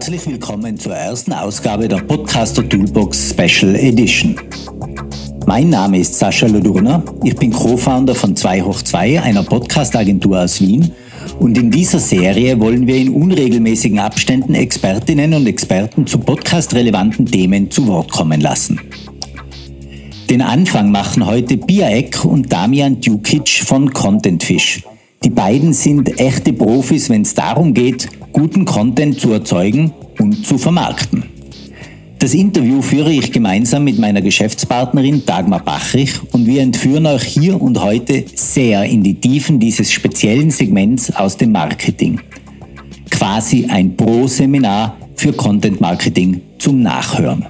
Herzlich willkommen zur ersten Ausgabe der Podcaster Toolbox Special Edition. Mein Name ist Sascha Lodurna, ich bin Co-Founder von 2 hoch 2, einer Podcast-Agentur aus Wien und in dieser Serie wollen wir in unregelmäßigen Abständen Expertinnen und Experten zu podcast-relevanten Themen zu Wort kommen lassen. Den Anfang machen heute Bia Eck und Damian Dukic von Contentfish. Die beiden sind echte Profis, wenn es darum geht, guten Content zu erzeugen und zu vermarkten. Das Interview führe ich gemeinsam mit meiner Geschäftspartnerin Dagmar Bachrich und wir entführen euch hier und heute sehr in die Tiefen dieses speziellen Segments aus dem Marketing. Quasi ein Pro-Seminar für Content Marketing zum Nachhören.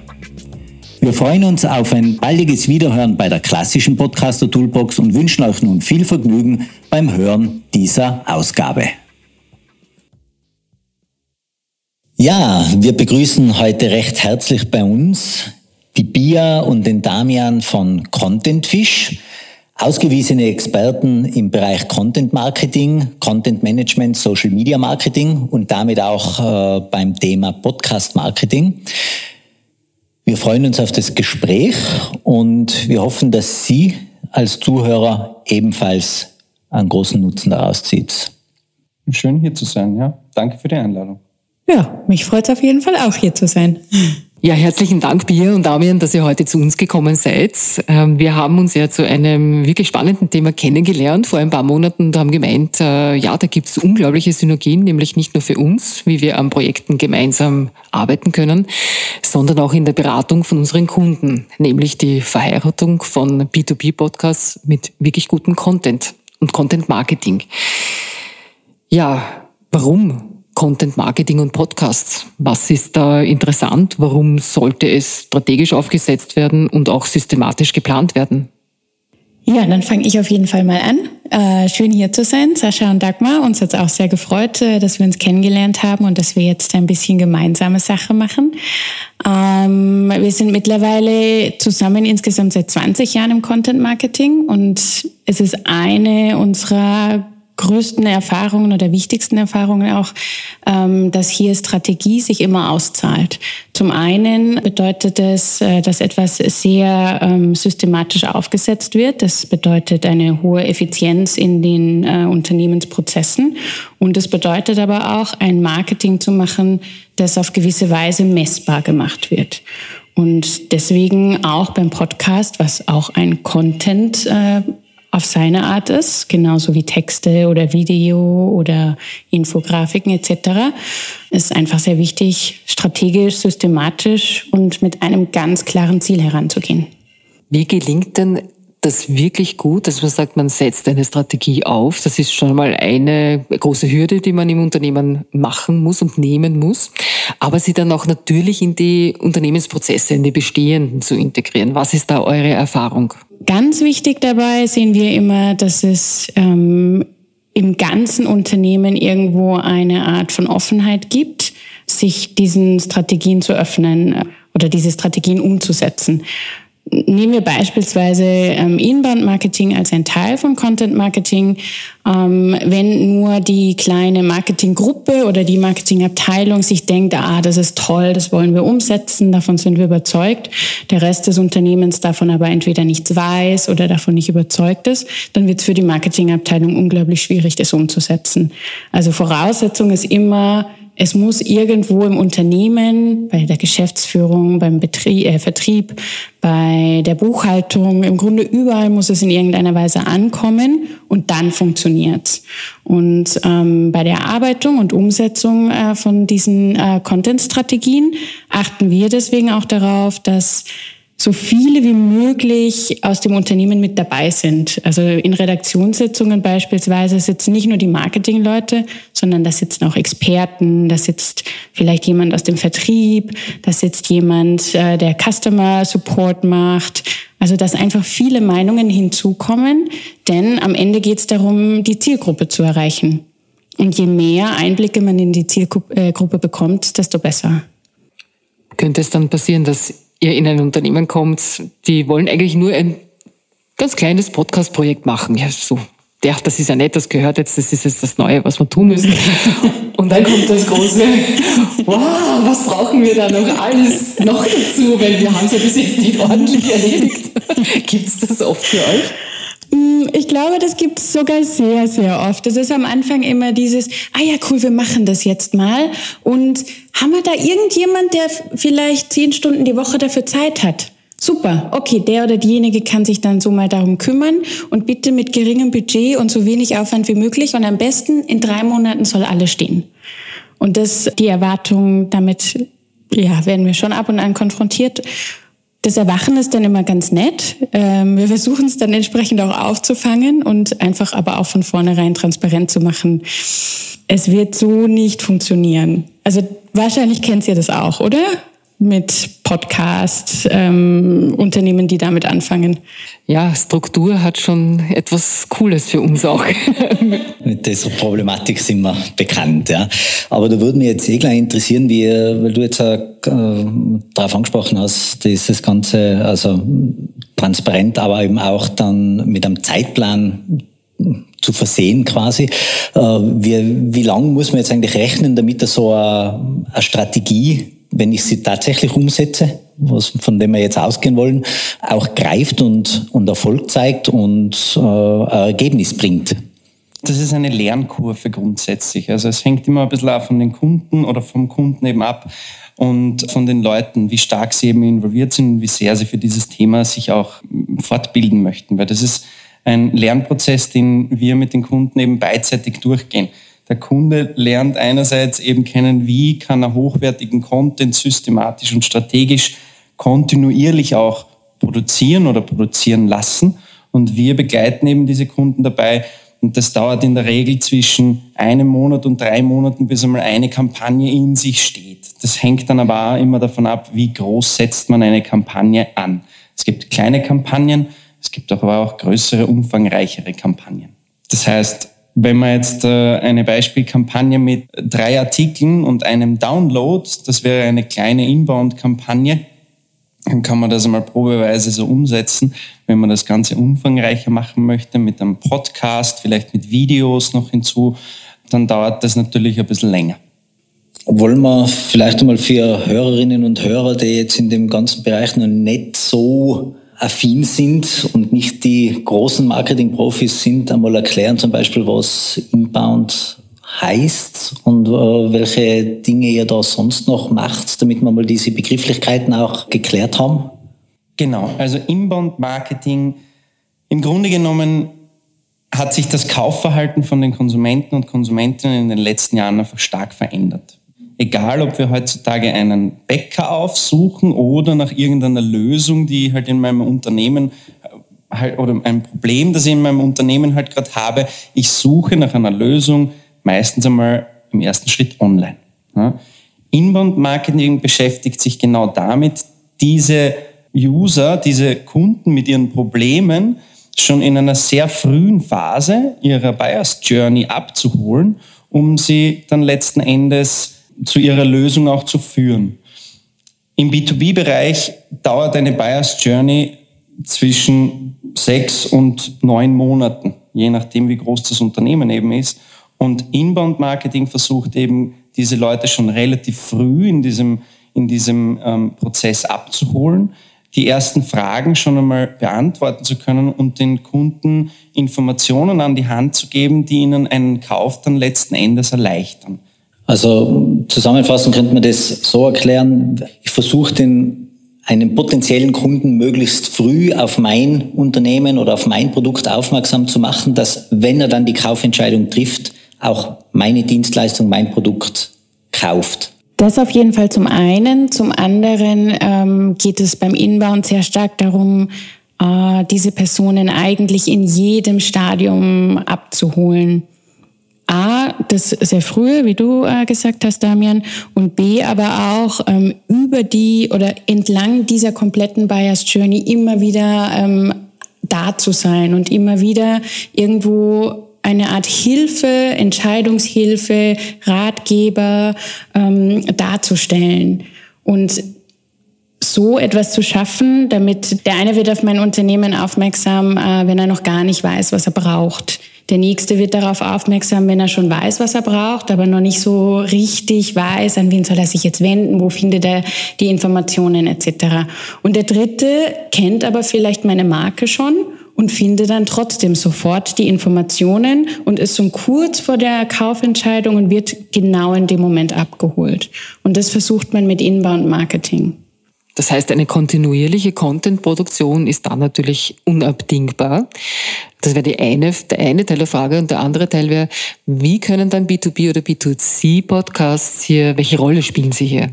Wir freuen uns auf ein baldiges Wiederhören bei der klassischen Podcaster Toolbox und wünschen euch nun viel Vergnügen beim Hören dieser Ausgabe. Ja, wir begrüßen heute recht herzlich bei uns die Bia und den Damian von Contentfish, ausgewiesene Experten im Bereich Content Marketing, Content Management, Social Media Marketing und damit auch äh, beim Thema Podcast Marketing. Wir freuen uns auf das Gespräch und wir hoffen, dass Sie als Zuhörer ebenfalls einen großen Nutzen daraus zieht. Schön hier zu sein, ja. Danke für die Einladung. Ja, mich freut es auf jeden Fall auch hier zu sein. Ja, herzlichen Dank, Bia und Damian, dass ihr heute zu uns gekommen seid. Ähm, wir haben uns ja zu einem wirklich spannenden Thema kennengelernt vor ein paar Monaten und haben gemeint, äh, ja, da gibt es unglaubliche Synergien, nämlich nicht nur für uns, wie wir an Projekten gemeinsam arbeiten können, sondern auch in der Beratung von unseren Kunden, nämlich die Verheiratung von B2B-Podcasts mit wirklich gutem Content und Content Marketing. Ja, warum Content Marketing und Podcasts. Was ist da interessant? Warum sollte es strategisch aufgesetzt werden und auch systematisch geplant werden? Ja, dann fange ich auf jeden Fall mal an. Äh, schön hier zu sein, Sascha und Dagmar. Uns hat es auch sehr gefreut, äh, dass wir uns kennengelernt haben und dass wir jetzt ein bisschen gemeinsame Sache machen. Ähm, wir sind mittlerweile zusammen insgesamt seit 20 Jahren im Content Marketing und es ist eine unserer größten Erfahrungen oder wichtigsten Erfahrungen auch, ähm, dass hier Strategie sich immer auszahlt. Zum einen bedeutet es, äh, dass etwas sehr ähm, systematisch aufgesetzt wird. Das bedeutet eine hohe Effizienz in den äh, Unternehmensprozessen. Und es bedeutet aber auch, ein Marketing zu machen, das auf gewisse Weise messbar gemacht wird. Und deswegen auch beim Podcast, was auch ein Content äh, auf seine Art ist, genauso wie Texte oder Video oder Infografiken etc. ist einfach sehr wichtig, strategisch, systematisch und mit einem ganz klaren Ziel heranzugehen. Wie gelingt denn das wirklich gut, dass man sagt, man setzt eine Strategie auf. Das ist schon mal eine große Hürde, die man im Unternehmen machen muss und nehmen muss. Aber sie dann auch natürlich in die Unternehmensprozesse, in die bestehenden zu integrieren. Was ist da eure Erfahrung? Ganz wichtig dabei sehen wir immer, dass es ähm, im ganzen Unternehmen irgendwo eine Art von Offenheit gibt, sich diesen Strategien zu öffnen äh, oder diese Strategien umzusetzen. Nehmen wir beispielsweise ähm, Inbound-Marketing als ein Teil von Content-Marketing. Ähm, wenn nur die kleine Marketinggruppe oder die Marketingabteilung sich denkt, ah, das ist toll, das wollen wir umsetzen, davon sind wir überzeugt, der Rest des Unternehmens davon aber entweder nichts weiß oder davon nicht überzeugt ist, dann wird es für die Marketingabteilung unglaublich schwierig, das umzusetzen. Also Voraussetzung ist immer, Es muss irgendwo im Unternehmen, bei der Geschäftsführung, beim Betrieb, äh, Vertrieb, bei der Buchhaltung, im Grunde überall muss es in irgendeiner Weise ankommen und dann funktioniert's. Und ähm, bei der Erarbeitung und Umsetzung äh, von diesen äh, Content-Strategien achten wir deswegen auch darauf, dass so viele wie möglich aus dem Unternehmen mit dabei sind. Also in Redaktionssitzungen beispielsweise sitzen nicht nur die Marketingleute, sondern da sitzen auch Experten, da sitzt vielleicht jemand aus dem Vertrieb, da sitzt jemand, äh, der Customer Support macht. Also dass einfach viele Meinungen hinzukommen, denn am Ende geht es darum, die Zielgruppe zu erreichen. Und je mehr Einblicke man in die Zielgruppe bekommt, desto besser. Könnte es dann passieren, dass ihr in ein Unternehmen kommt, die wollen eigentlich nur ein ganz kleines Podcast-Projekt machen. Ja, so, ja, das ist ja nett, das gehört jetzt, das ist jetzt das Neue, was wir tun müssen. Und dann kommt das große, wow, was brauchen wir da noch alles noch dazu, weil wir haben es ja bis jetzt nicht ordentlich erledigt. Gibt es das oft für euch? Mm, ich glaube, das gibt es sogar sehr, sehr oft. Es ist am Anfang immer dieses, ah ja, cool, wir machen das jetzt mal. Und haben wir da irgendjemand, der vielleicht zehn Stunden die Woche dafür Zeit hat? Super, okay, der oder diejenige kann sich dann so mal darum kümmern und bitte mit geringem Budget und so wenig Aufwand wie möglich und am besten in drei Monaten soll alles stehen. Und das, die Erwartung, damit, ja, werden wir schon ab und an konfrontiert. Das Erwachen ist dann immer ganz nett. Ähm, wir versuchen es dann entsprechend auch aufzufangen und einfach aber auch von vornherein transparent zu machen. Es wird so nicht funktionieren. Also wahrscheinlich kennt ihr das auch, oder? Mit Podcast, ähm, Unternehmen, die damit anfangen. Ja, Struktur hat schon etwas Cooles für uns auch. Mit dieser Problematik sind wir bekannt, ja. Aber da würde mich jetzt eh gleich interessieren, wie, weil du jetzt auch, äh, darauf angesprochen hast, dieses Ganze, also transparent, aber eben auch dann mit einem Zeitplan zu versehen quasi. Äh, wie, wie lang muss man jetzt eigentlich rechnen, damit so eine, eine Strategie wenn ich sie tatsächlich umsetze, was, von dem wir jetzt ausgehen wollen, auch greift und, und Erfolg zeigt und äh, Ergebnis bringt. Das ist eine Lernkurve grundsätzlich. Also es hängt immer ein bisschen auch von den Kunden oder vom Kunden eben ab und von den Leuten, wie stark sie eben involviert sind und wie sehr sie für dieses Thema sich auch fortbilden möchten. Weil das ist ein Lernprozess, den wir mit den Kunden eben beidseitig durchgehen. Der Kunde lernt einerseits eben kennen, wie kann er hochwertigen Content systematisch und strategisch kontinuierlich auch produzieren oder produzieren lassen. Und wir begleiten eben diese Kunden dabei. Und das dauert in der Regel zwischen einem Monat und drei Monaten, bis einmal eine Kampagne in sich steht. Das hängt dann aber auch immer davon ab, wie groß setzt man eine Kampagne an. Es gibt kleine Kampagnen, es gibt aber auch größere, umfangreichere Kampagnen. Das heißt, wenn man jetzt äh, eine Beispielkampagne mit drei Artikeln und einem Download, das wäre eine kleine Inbound-Kampagne, dann kann man das einmal probeweise so umsetzen. Wenn man das Ganze umfangreicher machen möchte, mit einem Podcast, vielleicht mit Videos noch hinzu, dann dauert das natürlich ein bisschen länger. Wollen wir vielleicht einmal für Hörerinnen und Hörer, die jetzt in dem ganzen Bereich noch nicht so affin sind und nicht die großen Marketing-Profis sind, einmal erklären zum Beispiel, was Inbound heißt und äh, welche Dinge ihr da sonst noch macht, damit wir mal diese Begrifflichkeiten auch geklärt haben? Genau, also Inbound-Marketing, im Grunde genommen hat sich das Kaufverhalten von den Konsumenten und Konsumentinnen in den letzten Jahren einfach stark verändert. Egal, ob wir heutzutage einen Bäcker aufsuchen oder nach irgendeiner Lösung, die halt in meinem Unternehmen äh, halt, oder ein Problem, das ich in meinem Unternehmen halt gerade habe, ich suche nach einer Lösung meistens einmal im ersten Schritt online. Ja. Inbound Marketing beschäftigt sich genau damit, diese User, diese Kunden mit ihren Problemen schon in einer sehr frühen Phase ihrer Buyers Journey abzuholen, um sie dann letzten Endes zu ihrer Lösung auch zu führen. Im B2B-Bereich dauert eine Buyers Journey zwischen sechs und neun Monaten, je nachdem, wie groß das Unternehmen eben ist. Und Inbound Marketing versucht eben, diese Leute schon relativ früh in diesem, in diesem ähm, Prozess abzuholen, die ersten Fragen schon einmal beantworten zu können und den Kunden Informationen an die Hand zu geben, die ihnen einen Kauf dann letzten Endes erleichtern. Also zusammenfassend könnte man das so erklären, ich versuche den einen potenziellen Kunden möglichst früh auf mein Unternehmen oder auf mein Produkt aufmerksam zu machen, dass wenn er dann die Kaufentscheidung trifft, auch meine Dienstleistung, mein Produkt kauft. Das auf jeden Fall zum einen. Zum anderen ähm, geht es beim Inbound sehr stark darum, äh, diese Personen eigentlich in jedem Stadium abzuholen. A, das sehr früh, wie du äh, gesagt hast, Damian, und B, aber auch ähm, über die oder entlang dieser kompletten Buyers Journey immer wieder ähm, da zu sein und immer wieder irgendwo eine Art Hilfe, Entscheidungshilfe, Ratgeber ähm, darzustellen. Und so etwas zu schaffen, damit der eine wird auf mein Unternehmen aufmerksam, äh, wenn er noch gar nicht weiß, was er braucht. Der nächste wird darauf aufmerksam, wenn er schon weiß, was er braucht, aber noch nicht so richtig weiß, an wen soll er sich jetzt wenden, wo findet er die Informationen etc. Und der dritte kennt aber vielleicht meine Marke schon und finde dann trotzdem sofort die Informationen und ist schon kurz vor der Kaufentscheidung und wird genau in dem Moment abgeholt. Und das versucht man mit Inbound Marketing. Das heißt, eine kontinuierliche Content-Produktion ist da natürlich unabdingbar. Das wäre eine, der eine Teil der Frage. Und der andere Teil wäre, wie können dann B2B oder B2C-Podcasts hier, welche Rolle spielen sie hier?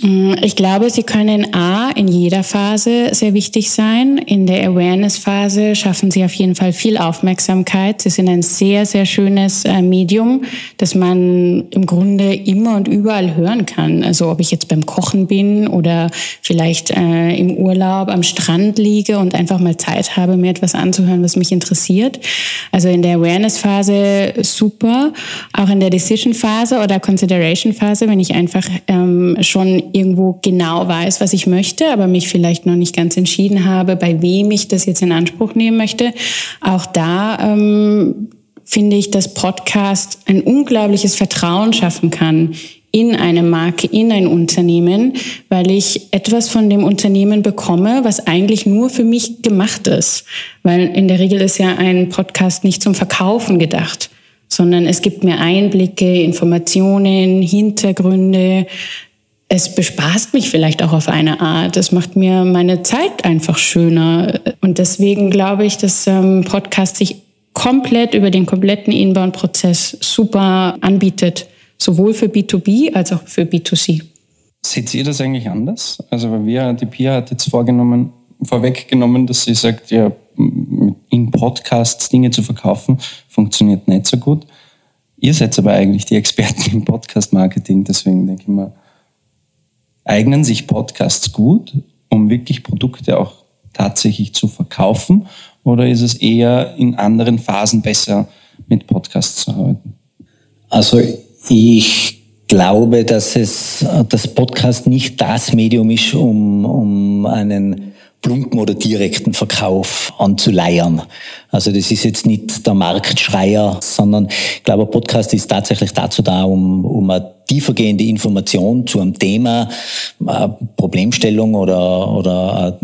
Mm, ich glaube, sie können A in jeder Phase sehr wichtig sein. In der Awareness-Phase schaffen sie auf jeden Fall viel Aufmerksamkeit. Sie sind ein sehr, sehr schönes äh, Medium, das man im Grunde immer und überall hören kann. Also ob ich jetzt beim Kochen bin oder vielleicht äh, im Urlaub am Strand liege und einfach mal Zeit habe, mir etwas anzuhören, was mich interessiert. Also in der Awareness-Phase super. Auch in der Decision-Phase oder Consideration-Phase, wenn ich einfach ähm, schon irgendwo genau weiß, was ich möchte, aber mich vielleicht noch nicht ganz entschieden habe, bei wem ich das jetzt in Anspruch nehmen möchte. Auch da ähm, finde ich, dass Podcast ein unglaubliches Vertrauen schaffen kann in eine Marke, in ein Unternehmen, weil ich etwas von dem Unternehmen bekomme, was eigentlich nur für mich gemacht ist. Weil in der Regel ist ja ein Podcast nicht zum Verkaufen gedacht, sondern es gibt mir Einblicke, Informationen, Hintergründe, es bespaßt mich vielleicht auch auf eine Art. Es macht mir meine Zeit einfach schöner. Und deswegen glaube ich, dass ähm, Podcast sich komplett über den kompletten Inbound-Prozess super anbietet. Sowohl für B2B als auch für B2C. Seht ihr das eigentlich anders? Also, weil wir, die Pia hat jetzt vorgenommen, vorweggenommen, dass sie sagt, ja, in Podcasts Dinge zu verkaufen, funktioniert nicht so gut. Ihr seid aber eigentlich die Experten im Podcast-Marketing, deswegen denke ich mal, eignen sich Podcasts gut, um wirklich Produkte auch tatsächlich zu verkaufen? Oder ist es eher in anderen Phasen besser, mit Podcasts zu arbeiten? Also ich glaube, dass es das Podcast nicht das Medium ist, um, um einen plumpen oder direkten Verkauf anzuleiern. Also das ist jetzt nicht der Marktschreier, sondern ich glaube, ein Podcast ist tatsächlich dazu da, um, um eine tiefergehende Information zu einem Thema, Problemstellung oder, oder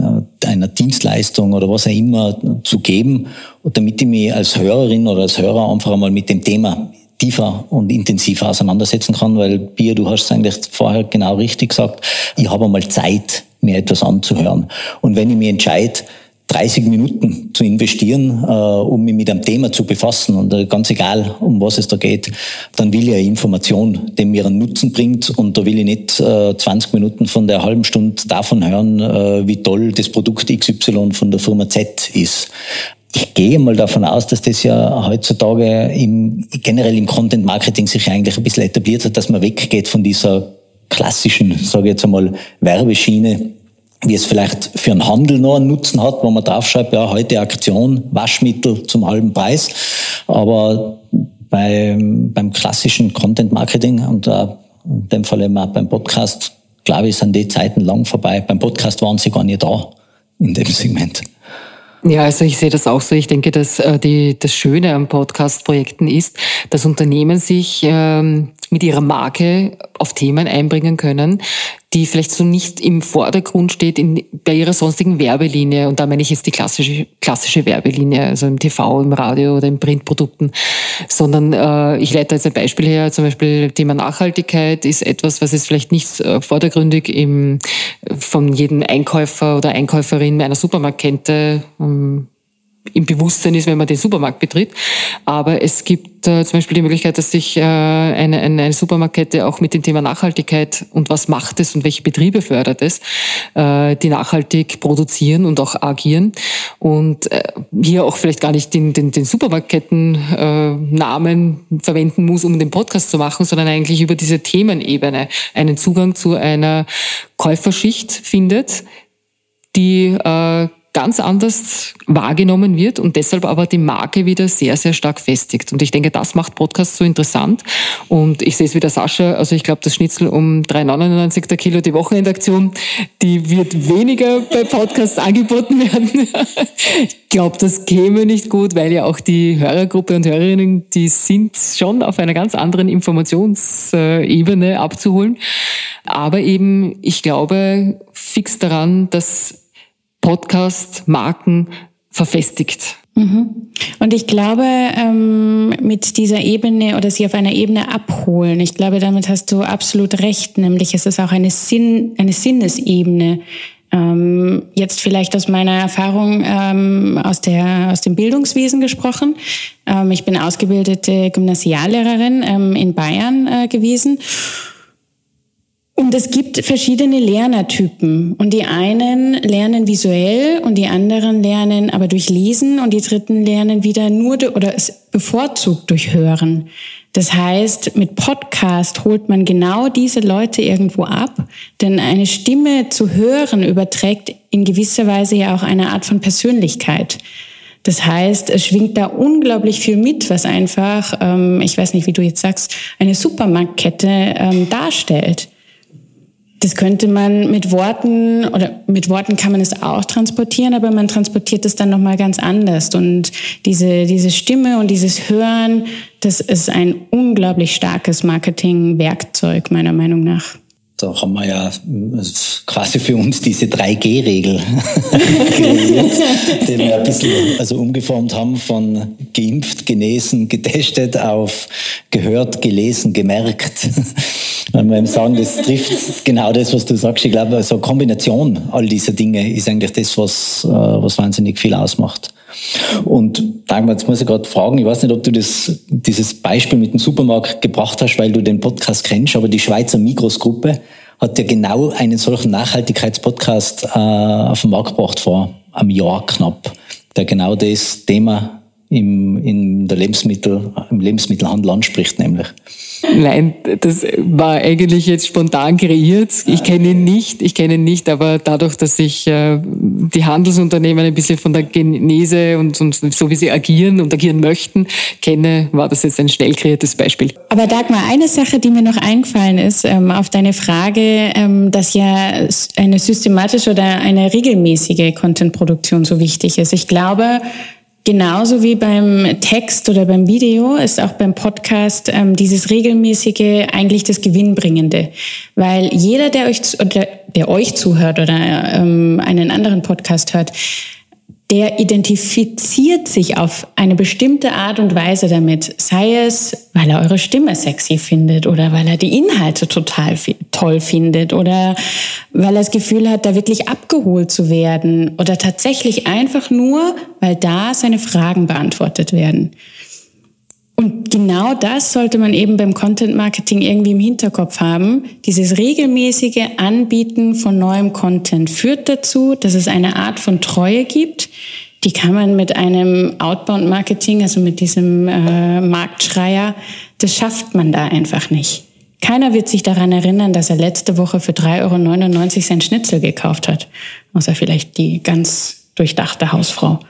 einer Dienstleistung oder was auch immer zu geben, damit ich mich als Hörerin oder als Hörer einfach einmal mit dem Thema tiefer und intensiver auseinandersetzen kann, weil Bier, du hast es eigentlich vorher genau richtig gesagt, ich habe einmal Zeit, mir etwas anzuhören. Und wenn ich mich entscheide, 30 Minuten zu investieren, äh, um mich mit einem Thema zu befassen und äh, ganz egal, um was es da geht, dann will ich eine Information, die mir einen Nutzen bringt und da will ich nicht äh, 20 Minuten von der halben Stunde davon hören, äh, wie toll das Produkt XY von der Firma Z ist. Ich gehe mal davon aus, dass das ja heutzutage im, generell im Content Marketing sich eigentlich ein bisschen etabliert hat, dass man weggeht von dieser klassischen, sage ich jetzt einmal, Werbeschiene, wie es vielleicht für einen Handel noch einen Nutzen hat, wo man draufschreibt, ja, heute Aktion, Waschmittel zum halben Preis. Aber beim, beim klassischen Content Marketing und äh, in dem Fall eben auch beim Podcast, glaube ich, sind die Zeiten lang vorbei. Beim Podcast waren sie gar nicht da in dem Segment. Ja, also ich sehe das auch so. Ich denke, dass äh, die, das Schöne am Podcast-Projekten ist, dass Unternehmen sich ähm, mit ihrer Marke auf Themen einbringen können, die vielleicht so nicht im Vordergrund steht in, bei ihrer sonstigen Werbelinie. Und da meine ich jetzt die klassische, klassische Werbelinie, also im TV, im Radio oder in Printprodukten, sondern äh, ich leite jetzt ein Beispiel her, zum Beispiel Thema Nachhaltigkeit ist etwas, was jetzt vielleicht nicht äh, vordergründig im, von jedem Einkäufer oder Einkäuferin einer Supermarktkette ähm, im Bewusstsein ist, wenn man den Supermarkt betritt. Aber es gibt äh, zum Beispiel die Möglichkeit, dass sich äh, eine, eine, eine Supermarktkette auch mit dem Thema Nachhaltigkeit und was macht es und welche Betriebe fördert es, äh, die nachhaltig produzieren und auch agieren. Und äh, hier auch vielleicht gar nicht den, den, den Supermarktketten-Namen äh, verwenden muss, um den Podcast zu machen, sondern eigentlich über diese Themenebene einen Zugang zu einer Käuferschicht findet, die äh, ganz anders wahrgenommen wird und deshalb aber die Marke wieder sehr, sehr stark festigt. Und ich denke, das macht Podcast so interessant. Und ich sehe es wieder Sascha, also ich glaube, das Schnitzel um 3,99 der Kilo, die Wochenendaktion, die wird weniger bei Podcasts angeboten werden. ich glaube, das käme nicht gut, weil ja auch die Hörergruppe und Hörerinnen, die sind schon auf einer ganz anderen Informationsebene abzuholen. Aber eben, ich glaube fix daran, dass Podcast, Marken verfestigt. Mhm. Und ich glaube, ähm, mit dieser Ebene oder sie auf einer Ebene abholen, ich glaube, damit hast du absolut recht, nämlich es ist auch eine, Sinn, eine Sinnesebene. Ähm, jetzt vielleicht aus meiner Erfahrung ähm, aus, der, aus dem Bildungswesen gesprochen. ich bin ausgebildete Gymnasiallehrerin in Bayern äh, gewesen. Und es gibt verschiedene Lernertypen. Und die einen lernen visuell und die anderen lernen aber durch Lesen und die dritten lernen wieder nur oder es bevorzugt durch Hören. Das heißt, mit Podcast holt man genau diese Leute irgendwo ab, denn eine Stimme zu hören überträgt in gewisser Weise ja auch eine Art von Persönlichkeit. Das heißt, es schwingt da unglaublich viel mit, was einfach, ähm, ich weiß nicht, wie du jetzt sagst, eine Supermarktkette ähm, darstellt das könnte man mit Worten oder mit Worten kann man es auch transportieren, aber man transportiert es dann noch mal ganz anders und diese diese Stimme und dieses Hören, das ist ein unglaublich starkes Marketingwerkzeug meiner Meinung nach da haben wir ja quasi für uns diese 3G-Regel kreiert, die wir ein bisschen also umgeformt haben von geimpft, genesen, getestet auf gehört, gelesen, gemerkt. Wir eben sagen, das trifft genau das, was du sagst. Ich glaube, so eine Kombination all dieser Dinge ist eigentlich das, was, äh, was wahnsinnig viel ausmacht. Und Dagmar, jetzt muss ich gerade fragen, ich weiß nicht, ob du das, dieses Beispiel mit dem Supermarkt gebracht hast, weil du den Podcast kennst, aber die Schweizer Migros-Gruppe hat ja genau einen solchen Nachhaltigkeitspodcast äh, auf den Markt gebracht vor einem Jahr knapp, der genau das Thema im, in der Lebensmittel, im Lebensmittelhandel anspricht, nämlich. Nein, das war eigentlich jetzt spontan kreiert. Ich kenne ihn nicht, ich kenne ihn nicht, aber dadurch, dass ich äh, die Handelsunternehmen ein bisschen von der Genese und, und so wie sie agieren und agieren möchten, kenne, war das jetzt ein schnell kreiertes Beispiel. Aber Dagmar, eine Sache, die mir noch eingefallen ist, ähm, auf deine Frage, ähm, dass ja eine systematische oder eine regelmäßige Contentproduktion so wichtig ist. Ich glaube, Genauso wie beim Text oder beim Video ist auch beim Podcast ähm, dieses regelmäßige eigentlich das Gewinnbringende, weil jeder, der euch oder der euch zuhört oder ähm, einen anderen Podcast hört, der identifiziert sich auf eine bestimmte Art und Weise damit, sei es, weil er eure Stimme sexy findet oder weil er die Inhalte total toll findet oder weil er das Gefühl hat, da wirklich abgeholt zu werden oder tatsächlich einfach nur, weil da seine Fragen beantwortet werden. Und genau das sollte man eben beim Content Marketing irgendwie im Hinterkopf haben. Dieses regelmäßige Anbieten von neuem Content führt dazu, dass es eine Art von Treue gibt. Die kann man mit einem Outbound Marketing, also mit diesem äh, Marktschreier, das schafft man da einfach nicht. Keiner wird sich daran erinnern, dass er letzte Woche für 3,99 Euro sein Schnitzel gekauft hat. Außer vielleicht die ganz durchdachte Hausfrau.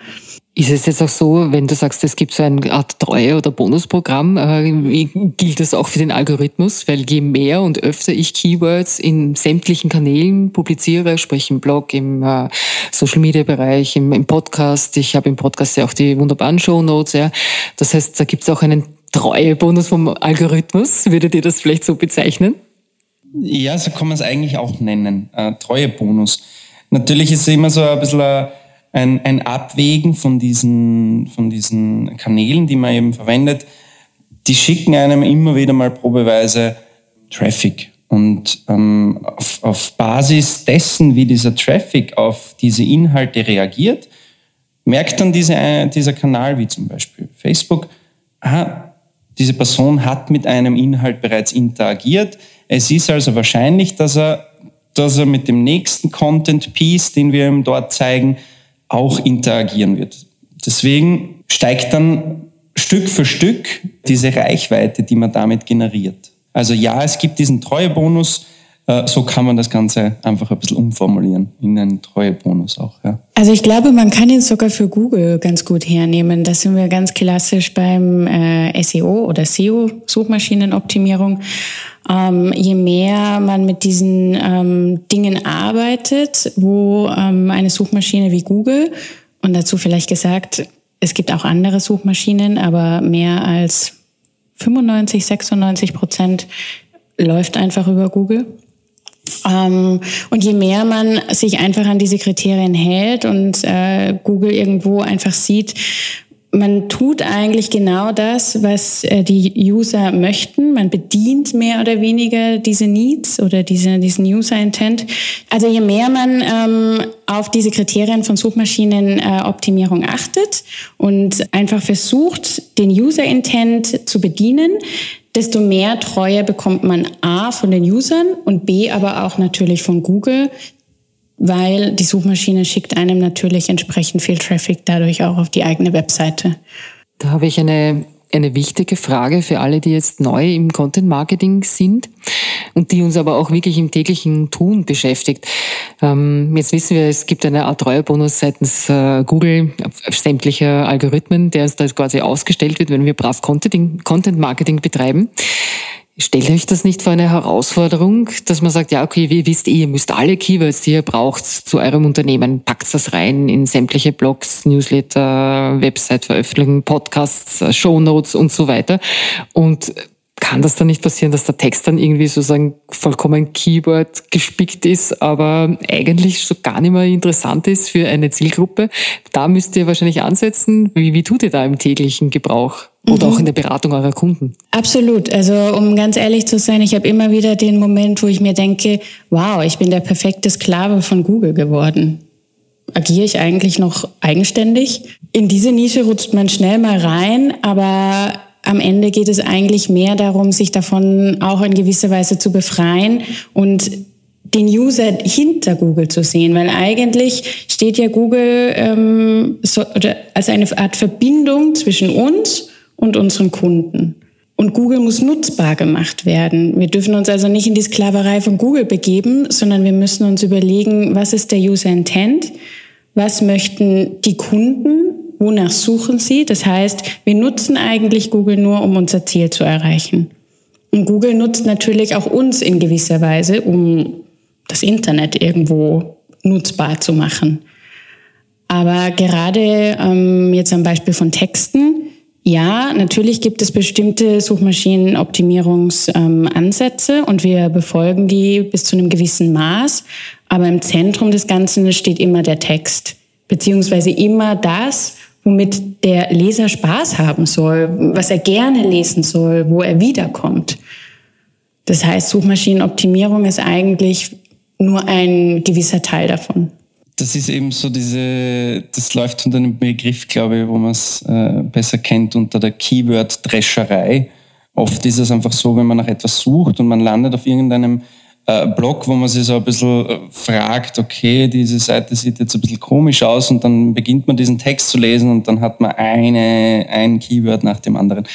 Ist es jetzt auch so, wenn du sagst, es gibt so eine Art Treue- oder Bonusprogramm, äh, gilt das auch für den Algorithmus? Weil je mehr und öfter ich Keywords in sämtlichen Kanälen publiziere, sprich im Blog, im äh, Social-Media-Bereich, im, im, Podcast, ich habe im Podcast ja auch die wunderbaren Show Notes, ja. Das heißt, da gibt es auch einen Treuebonus vom Algorithmus. Würdet ihr das vielleicht so bezeichnen? Ja, so kann man es eigentlich auch nennen. Äh, Treuebonus. Natürlich ist es immer so ein bisschen ein, ein Abwägen von diesen, von diesen Kanälen, die man eben verwendet. Die schicken einem immer wieder mal probeweise Traffic. Und ähm, auf, auf Basis dessen, wie dieser Traffic auf diese Inhalte reagiert, merkt dann diese, äh, dieser Kanal, wie zum Beispiel Facebook, aha, diese Person hat mit einem Inhalt bereits interagiert. Es ist also wahrscheinlich, dass er, dass er mit dem nächsten Content Piece, den wir ihm dort zeigen, auch interagieren wird. Deswegen steigt dann Stück für Stück diese Reichweite, die man damit generiert. Also ja, es gibt diesen Treuebonus, so kann man das Ganze einfach ein bisschen umformulieren in einen Treuebonus auch. Ja. Also ich glaube, man kann ihn sogar für Google ganz gut hernehmen. Das sind wir ganz klassisch beim äh, SEO oder SEO, Suchmaschinenoptimierung. Ähm, je mehr man mit diesen ähm, Dingen arbeitet, wo ähm, eine Suchmaschine wie Google, und dazu vielleicht gesagt, es gibt auch andere Suchmaschinen, aber mehr als 95, 96 Prozent läuft einfach über Google. Ähm, und je mehr man sich einfach an diese Kriterien hält und äh, Google irgendwo einfach sieht, man tut eigentlich genau das, was äh, die User möchten. Man bedient mehr oder weniger diese Needs oder diese, diesen User-Intent. Also je mehr man ähm, auf diese Kriterien von Suchmaschinenoptimierung äh, achtet und einfach versucht, den User-Intent zu bedienen, desto mehr Treue bekommt man A von den Usern und B aber auch natürlich von Google, weil die Suchmaschine schickt einem natürlich entsprechend viel Traffic dadurch auch auf die eigene Webseite. Da habe ich eine eine wichtige Frage für alle, die jetzt neu im Content Marketing sind und die uns aber auch wirklich im täglichen Tun beschäftigt. Ähm, jetzt wissen wir, es gibt eine Art Treuebonus seitens äh, Google, sämtliche Algorithmen, der uns da quasi ausgestellt wird, wenn wir brav Content Marketing betreiben. Stellt euch das nicht vor eine Herausforderung, dass man sagt, ja, okay, wie wisst ihr, ihr müsst alle Keywords, die ihr braucht zu eurem Unternehmen, packt das rein in sämtliche Blogs, Newsletter, Website-Veröffentlichungen, Podcasts, Shownotes und so weiter. Und kann das dann nicht passieren, dass der Text dann irgendwie sozusagen vollkommen Keyword gespickt ist, aber eigentlich so gar nicht mehr interessant ist für eine Zielgruppe? Da müsst ihr wahrscheinlich ansetzen. Wie, wie tut ihr da im täglichen Gebrauch? Oder mhm. auch in der Beratung eurer Kunden? Absolut. Also um ganz ehrlich zu sein, ich habe immer wieder den Moment, wo ich mir denke, wow, ich bin der perfekte Sklave von Google geworden. Agiere ich eigentlich noch eigenständig? In diese Nische rutscht man schnell mal rein, aber am Ende geht es eigentlich mehr darum, sich davon auch in gewisser Weise zu befreien und den User hinter Google zu sehen, weil eigentlich steht ja Google ähm, so, oder als eine Art Verbindung zwischen uns und unseren Kunden. Und Google muss nutzbar gemacht werden. Wir dürfen uns also nicht in die Sklaverei von Google begeben, sondern wir müssen uns überlegen, was ist der User Intent? Was möchten die Kunden? Wonach suchen sie? Das heißt, wir nutzen eigentlich Google nur, um unser Ziel zu erreichen. Und Google nutzt natürlich auch uns in gewisser Weise, um das Internet irgendwo nutzbar zu machen. Aber gerade ähm, jetzt am Beispiel von Texten, ja, natürlich gibt es bestimmte Suchmaschinenoptimierungsansätze ähm, und wir befolgen die bis zu einem gewissen Maß. Aber im Zentrum des Ganzen steht immer der Text, beziehungsweise immer das, womit der Leser Spaß haben soll, was er gerne lesen soll, wo er wiederkommt. Das heißt, Suchmaschinenoptimierung ist eigentlich nur ein gewisser Teil davon das ist eben so diese, das läuft unter einem Begriff, glaube ich, wo man es äh, besser kennt, unter der Keyword-Drescherei. Oft ist es einfach so, wenn man nach etwas sucht und man landet auf irgendeinem äh, Blog, wo man sich so ein bisschen äh, fragt, okay, diese Seite sieht jetzt ein bisschen komisch aus und dann beginnt man diesen Text zu lesen und dann hat man eine, ein Keyword nach dem anderen.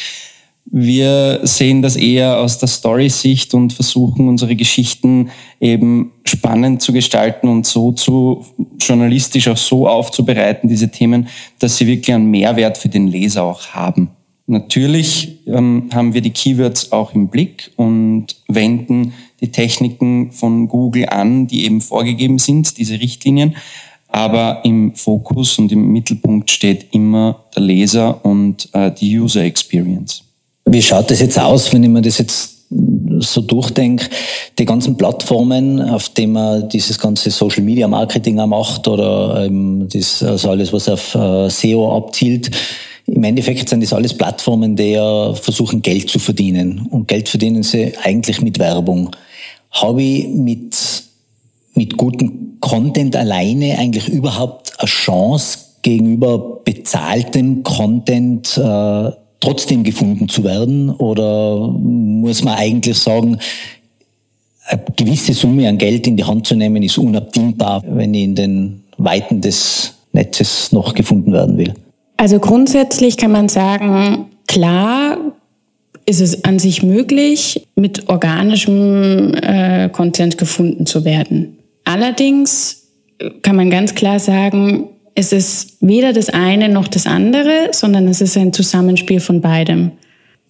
Wir sehen das eher aus der Story-Sicht und versuchen unsere Geschichten eben spannend zu gestalten und so zu journalistisch auch so aufzubereiten, diese Themen, dass sie wirklich einen Mehrwert für den Leser auch haben. Natürlich ähm, haben wir die Keywords auch im Blick und wenden die Techniken von Google an, die eben vorgegeben sind, diese Richtlinien. Aber im Fokus und im Mittelpunkt steht immer der Leser und äh, die User Experience. Wie schaut das jetzt aus, wenn ich mir das jetzt so durchdenke, die ganzen Plattformen, auf denen man dieses ganze Social Media Marketing auch macht oder ähm, das, also alles, was auf äh, SEO abzielt, im Endeffekt sind das alles Plattformen, die ja versuchen, Geld zu verdienen. Und Geld verdienen sie eigentlich mit Werbung. Habe ich mit, mit gutem Content alleine eigentlich überhaupt eine Chance gegenüber bezahltem Content äh, trotzdem gefunden zu werden? Oder muss man eigentlich sagen, eine gewisse Summe an Geld in die Hand zu nehmen, ist unabdingbar, wenn ich in den Weiten des Netzes noch gefunden werden will? Also grundsätzlich kann man sagen, klar ist es an sich möglich, mit organischem äh, Content gefunden zu werden. Allerdings kann man ganz klar sagen, es ist weder das eine noch das andere, sondern es ist ein Zusammenspiel von beidem.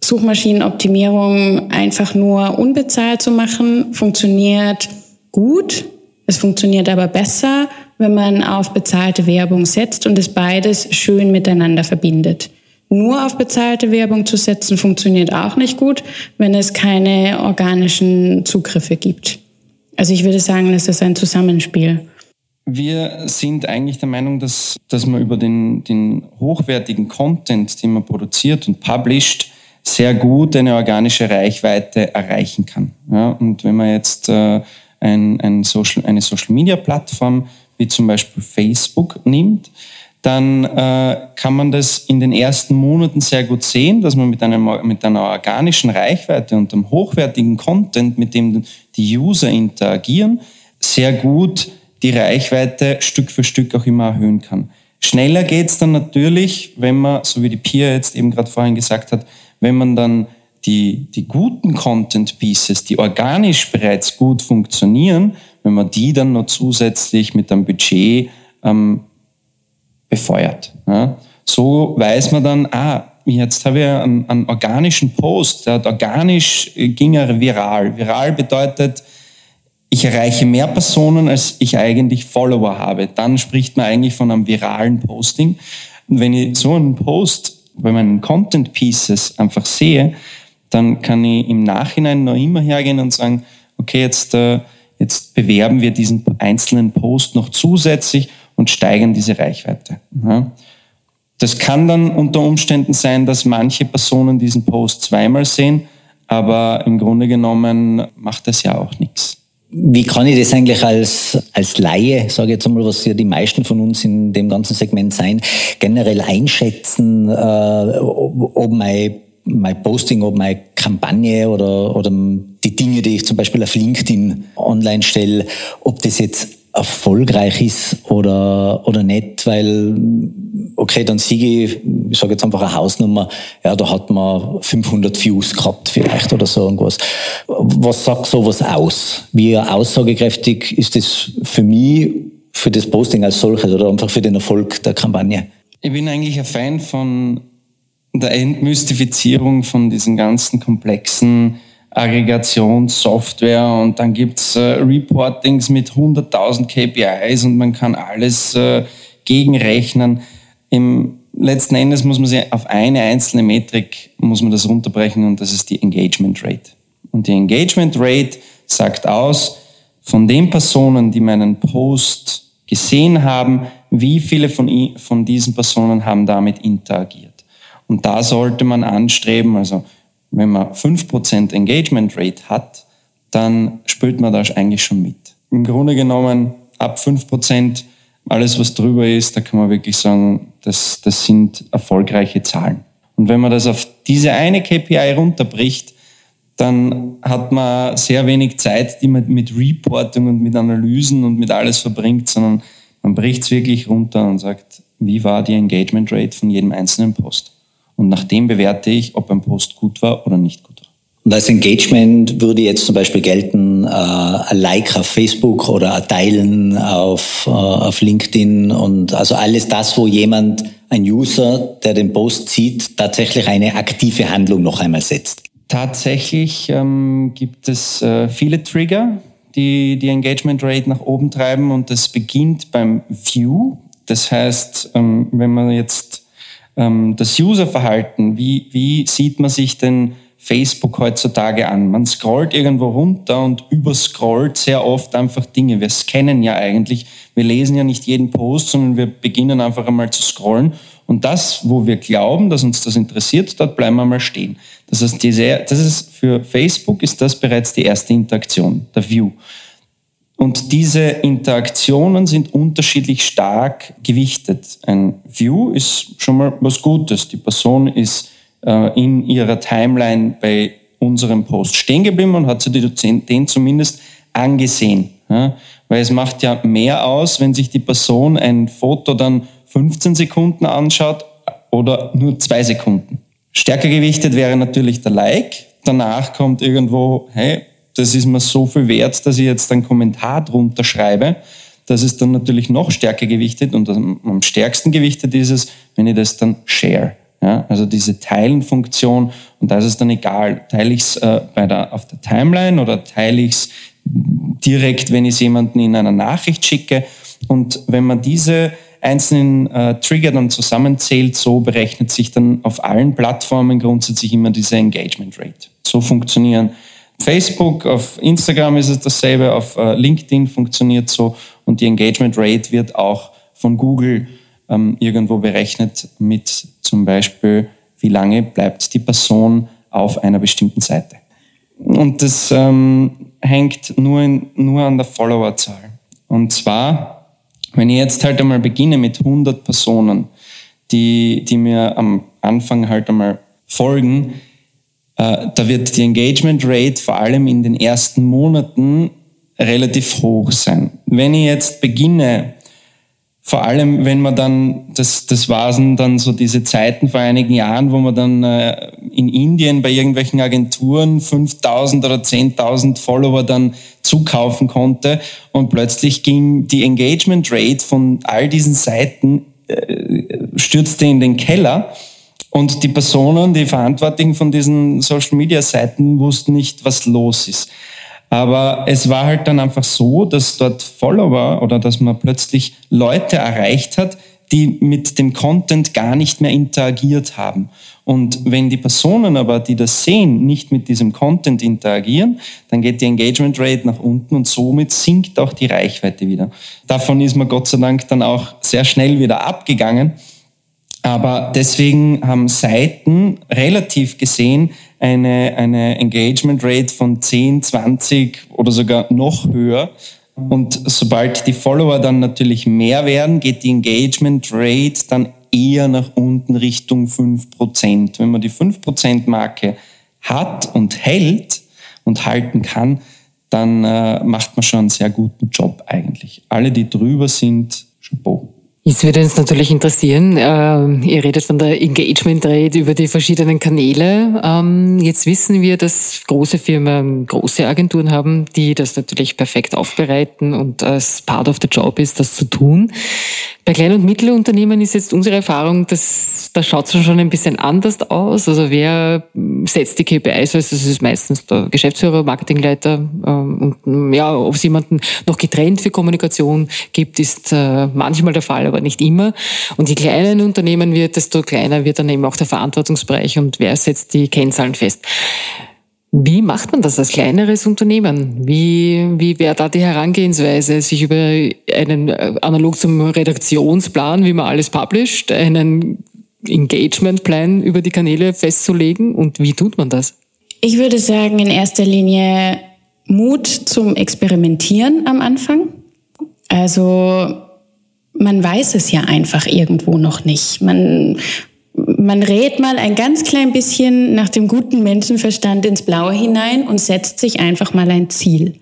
Suchmaschinenoptimierung einfach nur unbezahlt zu machen, funktioniert gut. Es funktioniert aber besser, wenn man auf bezahlte Werbung setzt und es beides schön miteinander verbindet. Nur auf bezahlte Werbung zu setzen funktioniert auch nicht gut, wenn es keine organischen Zugriffe gibt. Also ich würde sagen, es ist ein Zusammenspiel. Wir sind eigentlich der Meinung, dass, dass man über den, den hochwertigen Content, den man produziert und published, sehr gut eine organische Reichweite erreichen kann. Ja, und wenn man jetzt äh, ein, ein Social, eine Social-Media-Plattform wie zum Beispiel Facebook nimmt, dann äh, kann man das in den ersten Monaten sehr gut sehen, dass man mit, einem, mit einer organischen Reichweite und einem hochwertigen Content, mit dem die User interagieren, sehr gut die Reichweite Stück für Stück auch immer erhöhen kann. Schneller geht's dann natürlich, wenn man, so wie die Pia jetzt eben gerade vorhin gesagt hat, wenn man dann die, die guten Content Pieces, die organisch bereits gut funktionieren, wenn man die dann noch zusätzlich mit einem Budget ähm, befeuert. Ja. So weiß man dann, ah, jetzt habe ich einen, einen organischen Post, der hat organisch äh, ging er viral. Viral bedeutet, ich erreiche mehr Personen, als ich eigentlich Follower habe. Dann spricht man eigentlich von einem viralen Posting. Und wenn ich so einen Post bei meinen Content Pieces einfach sehe, dann kann ich im Nachhinein noch immer hergehen und sagen, okay, jetzt, äh, jetzt bewerben wir diesen einzelnen Post noch zusätzlich und steigern diese Reichweite. Ja. Das kann dann unter Umständen sein, dass manche Personen diesen Post zweimal sehen, aber im Grunde genommen macht das ja auch nichts. Wie kann ich das eigentlich als, als Laie, sage ich jetzt einmal, was ja die meisten von uns in dem ganzen Segment sein, generell einschätzen, äh, ob, ob mein, mein Posting, ob meine Kampagne oder, oder die Dinge, die ich zum Beispiel auf LinkedIn online stelle, ob das jetzt erfolgreich ist oder, oder nicht, weil, okay, dann siege ich, ich sage jetzt einfach eine Hausnummer, ja, da hat man 500 Views gehabt vielleicht oder so irgendwas. Was sagt sowas aus? Wie aussagekräftig ist das für mich, für das Posting als solches oder einfach für den Erfolg der Kampagne? Ich bin eigentlich ein Fan von der Entmystifizierung von diesen ganzen komplexen Aggregationssoftware und dann gibt's äh, Reportings mit 100.000 KPIs und man kann alles äh, gegenrechnen. Im letzten Endes muss man sich auf eine einzelne Metrik muss man das runterbrechen und das ist die Engagement Rate. Und die Engagement Rate sagt aus, von den Personen, die meinen Post gesehen haben, wie viele von, von diesen Personen haben damit interagiert. Und da sollte man anstreben, also wenn man 5% Engagement Rate hat, dann spürt man das eigentlich schon mit. Im Grunde genommen ab 5%, alles was drüber ist, da kann man wirklich sagen, das, das sind erfolgreiche Zahlen. Und wenn man das auf diese eine KPI runterbricht, dann hat man sehr wenig Zeit, die man mit Reporting und mit Analysen und mit alles verbringt, sondern man bricht es wirklich runter und sagt, wie war die Engagement Rate von jedem einzelnen Post. Und nach dem bewerte ich, ob ein Post gut war oder nicht gut war. Und als Engagement würde jetzt zum Beispiel gelten, äh, ein Like auf Facebook oder ein Teilen auf, äh, auf LinkedIn und also alles das, wo jemand, ein User, der den Post sieht, tatsächlich eine aktive Handlung noch einmal setzt. Tatsächlich ähm, gibt es äh, viele Trigger, die die Engagement Rate nach oben treiben und das beginnt beim View. Das heißt, ähm, wenn man jetzt ähm, das Userverhalten, wie, wie sieht man sich denn Facebook heutzutage an? Man scrollt irgendwo runter und überscrollt sehr oft einfach Dinge. Wir scannen ja eigentlich, wir lesen ja nicht jeden Post, sondern wir beginnen einfach einmal zu scrollen. Und das, wo wir glauben, dass uns das interessiert, dort bleiben wir mal stehen. Das heißt, diese, das ist für Facebook ist das bereits die erste Interaktion, der View. Und diese Interaktionen sind unterschiedlich stark gewichtet. Ein View ist schon mal was Gutes. Die Person ist äh, in ihrer Timeline bei unserem Post stehen geblieben und hat sich den zumindest angesehen. Ja? Weil es macht ja mehr aus, wenn sich die Person ein Foto dann 15 Sekunden anschaut oder nur zwei Sekunden. Stärker gewichtet wäre natürlich der Like. Danach kommt irgendwo, hey, das ist mir so viel wert, dass ich jetzt einen Kommentar drunter schreibe. Das ist dann natürlich noch stärker gewichtet und am stärksten gewichtet ist es, wenn ich das dann share. Ja, also diese Teilen-Funktion und da ist es dann egal, teile ich es äh, der, auf der Timeline oder teile ich es direkt, wenn ich es jemanden in einer Nachricht schicke. Und wenn man diese einzelnen äh, Trigger dann zusammenzählt, so berechnet sich dann auf allen Plattformen grundsätzlich immer diese Engagement Rate. So funktionieren Facebook, auf Instagram ist es dasselbe, auf äh, LinkedIn funktioniert so und die Engagement Rate wird auch von Google ähm, irgendwo berechnet mit zum Beispiel, wie lange bleibt die Person auf einer bestimmten Seite. Und das ähm, hängt nur, in, nur an der Followerzahl. Und zwar, wenn ich jetzt halt einmal beginne mit 100 Personen, die, die mir am Anfang halt einmal folgen, da wird die Engagement Rate vor allem in den ersten Monaten relativ hoch sein. Wenn ich jetzt beginne, vor allem wenn man dann, das, das waren dann so diese Zeiten vor einigen Jahren, wo man dann äh, in Indien bei irgendwelchen Agenturen 5000 oder 10.000 Follower dann zukaufen konnte und plötzlich ging die Engagement Rate von all diesen Seiten äh, stürzte in den Keller und die Personen, die Verantwortlichen von diesen Social-Media-Seiten wussten nicht, was los ist. Aber es war halt dann einfach so, dass dort Follower oder dass man plötzlich Leute erreicht hat, die mit dem Content gar nicht mehr interagiert haben. Und wenn die Personen aber, die das sehen, nicht mit diesem Content interagieren, dann geht die Engagement Rate nach unten und somit sinkt auch die Reichweite wieder. Davon ist man Gott sei Dank dann auch sehr schnell wieder abgegangen. Aber deswegen haben Seiten relativ gesehen eine, eine Engagement Rate von 10, 20 oder sogar noch höher. Und sobald die Follower dann natürlich mehr werden, geht die Engagement Rate dann eher nach unten Richtung 5%. Wenn man die 5%-Marke hat und hält und halten kann, dann äh, macht man schon einen sehr guten Job eigentlich. Alle, die drüber sind, Chapeau. Jetzt würde uns natürlich interessieren, äh, ihr redet von der Engagement Rate über die verschiedenen Kanäle. Ähm, jetzt wissen wir, dass große Firmen große Agenturen haben, die das natürlich perfekt aufbereiten und als Part of the Job ist, das zu tun. Bei Klein- und Mittelunternehmen ist jetzt unsere Erfahrung, dass da schaut es schon ein bisschen anders aus. Also wer setzt die KPIs? Also es ist meistens der Geschäftsführer, Marketingleiter. Ähm, und ja, ob es jemanden noch getrennt für Kommunikation gibt, ist äh, manchmal der Fall, aber nicht immer. Und je kleiner Unternehmen wird, desto kleiner wird dann eben auch der Verantwortungsbereich und wer setzt die Kennzahlen fest. Wie macht man das als kleineres Unternehmen? Wie, wie wäre da die Herangehensweise, sich über einen äh, analog zum Redaktionsplan, wie man alles published, einen Engagement-Plan über die Kanäle festzulegen? Und wie tut man das? Ich würde sagen, in erster Linie Mut zum Experimentieren am Anfang. Also man weiß es ja einfach irgendwo noch nicht. Man man rät mal ein ganz klein bisschen nach dem guten Menschenverstand ins Blaue hinein und setzt sich einfach mal ein Ziel.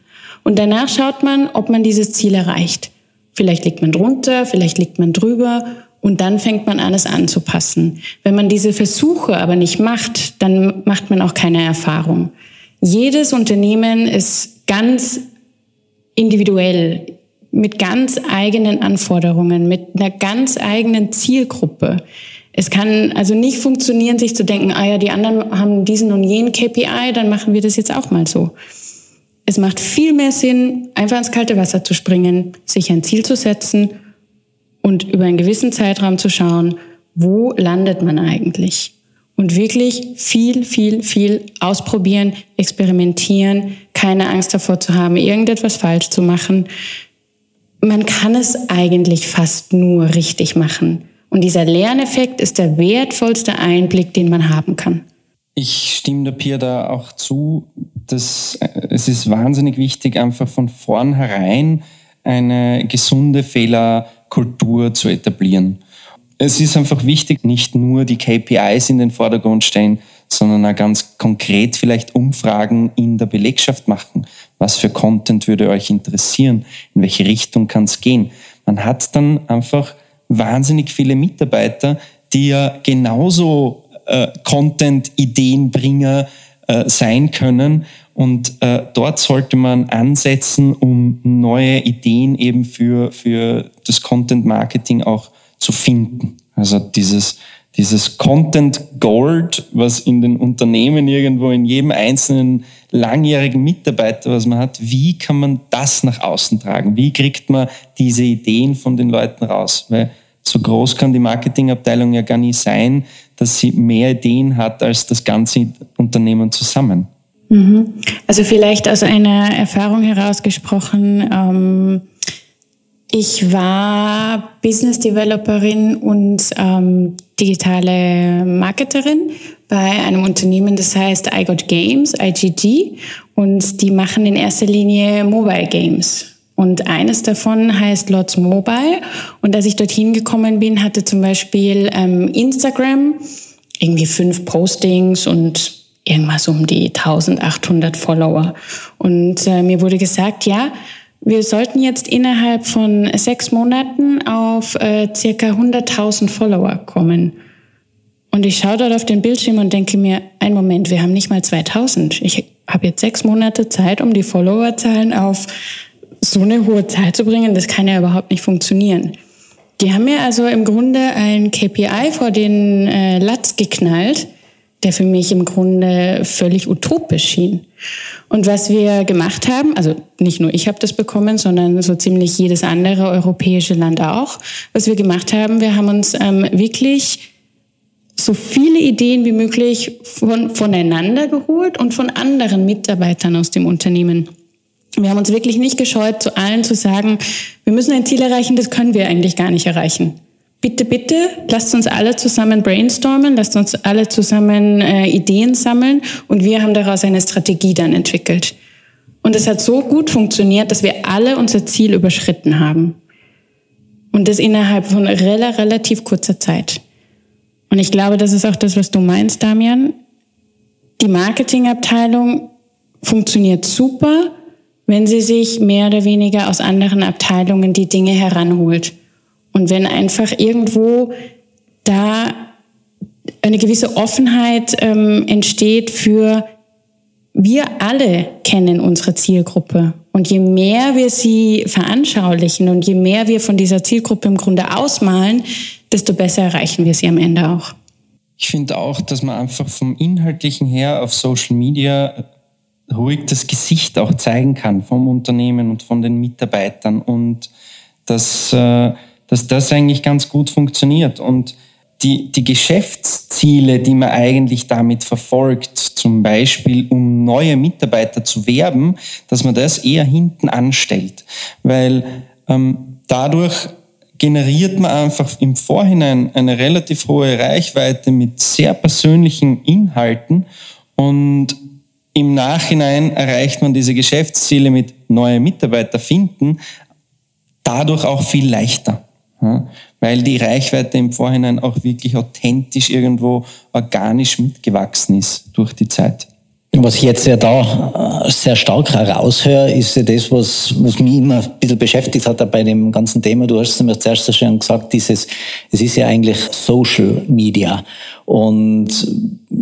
Und danach schaut man, ob man dieses Ziel erreicht. Vielleicht liegt man drunter, vielleicht liegt man drüber und dann fängt man an, es anzupassen. Wenn man diese Versuche aber nicht macht, dann macht man auch keine Erfahrung. Jedes Unternehmen ist ganz individuell, mit ganz eigenen Anforderungen, mit einer ganz eigenen Zielgruppe. Es kann also nicht funktionieren, sich zu denken, ah ja, die anderen haben diesen und jenen KPI, dann machen wir das jetzt auch mal so. Es macht viel mehr Sinn, einfach ins kalte Wasser zu springen, sich ein Ziel zu setzen und über einen gewissen Zeitraum zu schauen, wo landet man eigentlich? Und wirklich viel, viel, viel ausprobieren, experimentieren, keine Angst davor zu haben, irgendetwas falsch zu machen. Man kann es eigentlich fast nur richtig machen. Und dieser Lerneffekt ist der wertvollste Einblick, den man haben kann. Ich stimme der Pia da auch zu, dass äh, es ist wahnsinnig wichtig, einfach von vornherein eine gesunde Fehlerkultur zu etablieren. Es ist einfach wichtig, nicht nur die KPIs in den Vordergrund stellen, sondern auch ganz konkret vielleicht Umfragen in der Belegschaft machen. Was für Content würde euch interessieren? In welche Richtung kann es gehen? Man hat dann einfach wahnsinnig viele Mitarbeiter, die ja genauso äh, Content-Ideenbringer äh, sein können. Und äh, dort sollte man ansetzen, um neue Ideen eben für, für das Content-Marketing auch zu finden. Also dieses, dieses Content Gold, was in den Unternehmen irgendwo in jedem einzelnen langjährigen Mitarbeiter, was man hat, wie kann man das nach außen tragen? Wie kriegt man diese Ideen von den Leuten raus? Weil so groß kann die Marketingabteilung ja gar nicht sein, dass sie mehr Ideen hat als das ganze Unternehmen zusammen. Mhm. Also vielleicht aus einer Erfahrung herausgesprochen, ähm, ich war Business Developerin und ähm, digitale Marketerin bei einem Unternehmen, das heißt I Got Games, IGG, und die machen in erster Linie Mobile Games. Und eines davon heißt Lots Mobile. Und als ich dorthin gekommen bin, hatte zum Beispiel ähm, Instagram irgendwie fünf Postings und irgendwas um die 1800 Follower. Und äh, mir wurde gesagt, ja, wir sollten jetzt innerhalb von sechs Monaten auf äh, circa 100.000 Follower kommen. Und ich schaue dort auf den Bildschirm und denke mir, ein Moment, wir haben nicht mal 2000. Ich habe jetzt sechs Monate Zeit, um die Followerzahlen auf so eine hohe Zahl zu bringen, das kann ja überhaupt nicht funktionieren. Die haben mir also im Grunde ein KPI vor den äh, Latz geknallt, der für mich im Grunde völlig utopisch schien. Und was wir gemacht haben, also nicht nur ich habe das bekommen, sondern so ziemlich jedes andere europäische Land auch, was wir gemacht haben, wir haben uns ähm, wirklich so viele Ideen wie möglich von, voneinander geholt und von anderen Mitarbeitern aus dem Unternehmen. Wir haben uns wirklich nicht gescheut, zu allen zu sagen, wir müssen ein Ziel erreichen, das können wir eigentlich gar nicht erreichen. Bitte, bitte, lasst uns alle zusammen brainstormen, lasst uns alle zusammen äh, Ideen sammeln und wir haben daraus eine Strategie dann entwickelt. Und es hat so gut funktioniert, dass wir alle unser Ziel überschritten haben. Und das innerhalb von relativ kurzer Zeit. Und ich glaube, das ist auch das, was du meinst, Damian. Die Marketingabteilung funktioniert super, wenn sie sich mehr oder weniger aus anderen Abteilungen die Dinge heranholt. Und wenn einfach irgendwo da eine gewisse Offenheit ähm, entsteht für wir alle kennen unsere Zielgruppe. Und je mehr wir sie veranschaulichen und je mehr wir von dieser Zielgruppe im Grunde ausmalen, desto besser erreichen wir sie am Ende auch. Ich finde auch, dass man einfach vom Inhaltlichen her auf Social Media ruhig das Gesicht auch zeigen kann vom Unternehmen und von den Mitarbeitern und dass, äh, dass das eigentlich ganz gut funktioniert. Und die, die Geschäftsziele, die man eigentlich damit verfolgt, zum Beispiel um neue Mitarbeiter zu werben, dass man das eher hinten anstellt. Weil ähm, dadurch generiert man einfach im Vorhinein eine relativ hohe Reichweite mit sehr persönlichen Inhalten und im Nachhinein erreicht man diese Geschäftsziele mit neue Mitarbeiter finden, dadurch auch viel leichter. Ja, weil die Reichweite im Vorhinein auch wirklich authentisch irgendwo organisch mitgewachsen ist durch die Zeit. Was ich jetzt ja da äh, sehr stark heraushöre, ist ja das, was, was mich immer ein bisschen beschäftigt hat bei dem ganzen Thema. Du hast es mir zuerst schon gesagt, dieses, es ist ja eigentlich Social Media. Und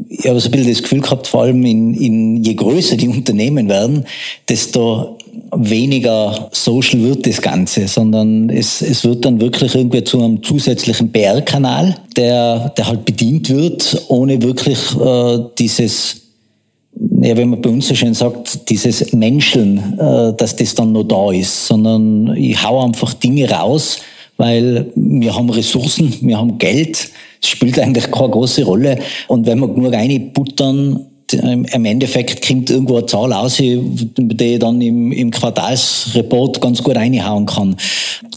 ich habe so ein bisschen das Gefühl gehabt, vor allem in, in je größer die Unternehmen werden, desto weniger social wird das Ganze, sondern es, es wird dann wirklich irgendwie zu einem zusätzlichen PR-Kanal, der, der halt bedient wird, ohne wirklich äh, dieses ja, wenn man bei uns so schön sagt, dieses Menscheln, äh, dass das dann noch da ist, sondern ich hau einfach Dinge raus, weil wir haben Ressourcen, wir haben Geld, spielt eigentlich keine große Rolle. Und wenn wir nur reinbuttern, im Endeffekt kommt irgendwo eine Zahl aus, die ich dann im, im Quartalsreport ganz gut reinhauen kann.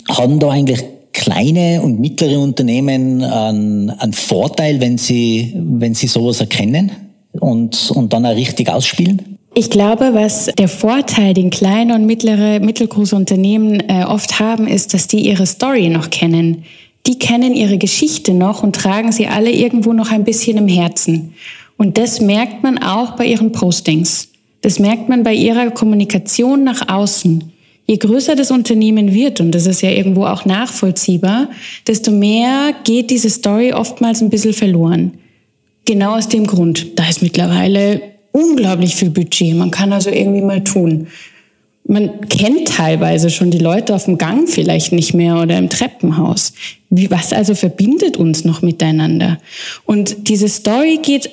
Haben da eigentlich kleine und mittlere Unternehmen einen, einen Vorteil, wenn sie, wenn sie sowas erkennen und, und dann auch richtig ausspielen? Ich glaube, was der Vorteil, den kleine und mittlere, mittelgroße Unternehmen äh, oft haben, ist, dass die ihre Story noch kennen. Die kennen ihre Geschichte noch und tragen sie alle irgendwo noch ein bisschen im Herzen. Und das merkt man auch bei ihren Postings. Das merkt man bei ihrer Kommunikation nach außen. Je größer das Unternehmen wird, und das ist ja irgendwo auch nachvollziehbar, desto mehr geht diese Story oftmals ein bisschen verloren. Genau aus dem Grund. Da ist mittlerweile unglaublich viel Budget. Man kann also irgendwie mal tun. Man kennt teilweise schon die Leute auf dem Gang vielleicht nicht mehr oder im Treppenhaus. Wie, was also verbindet uns noch miteinander? Und diese Story geht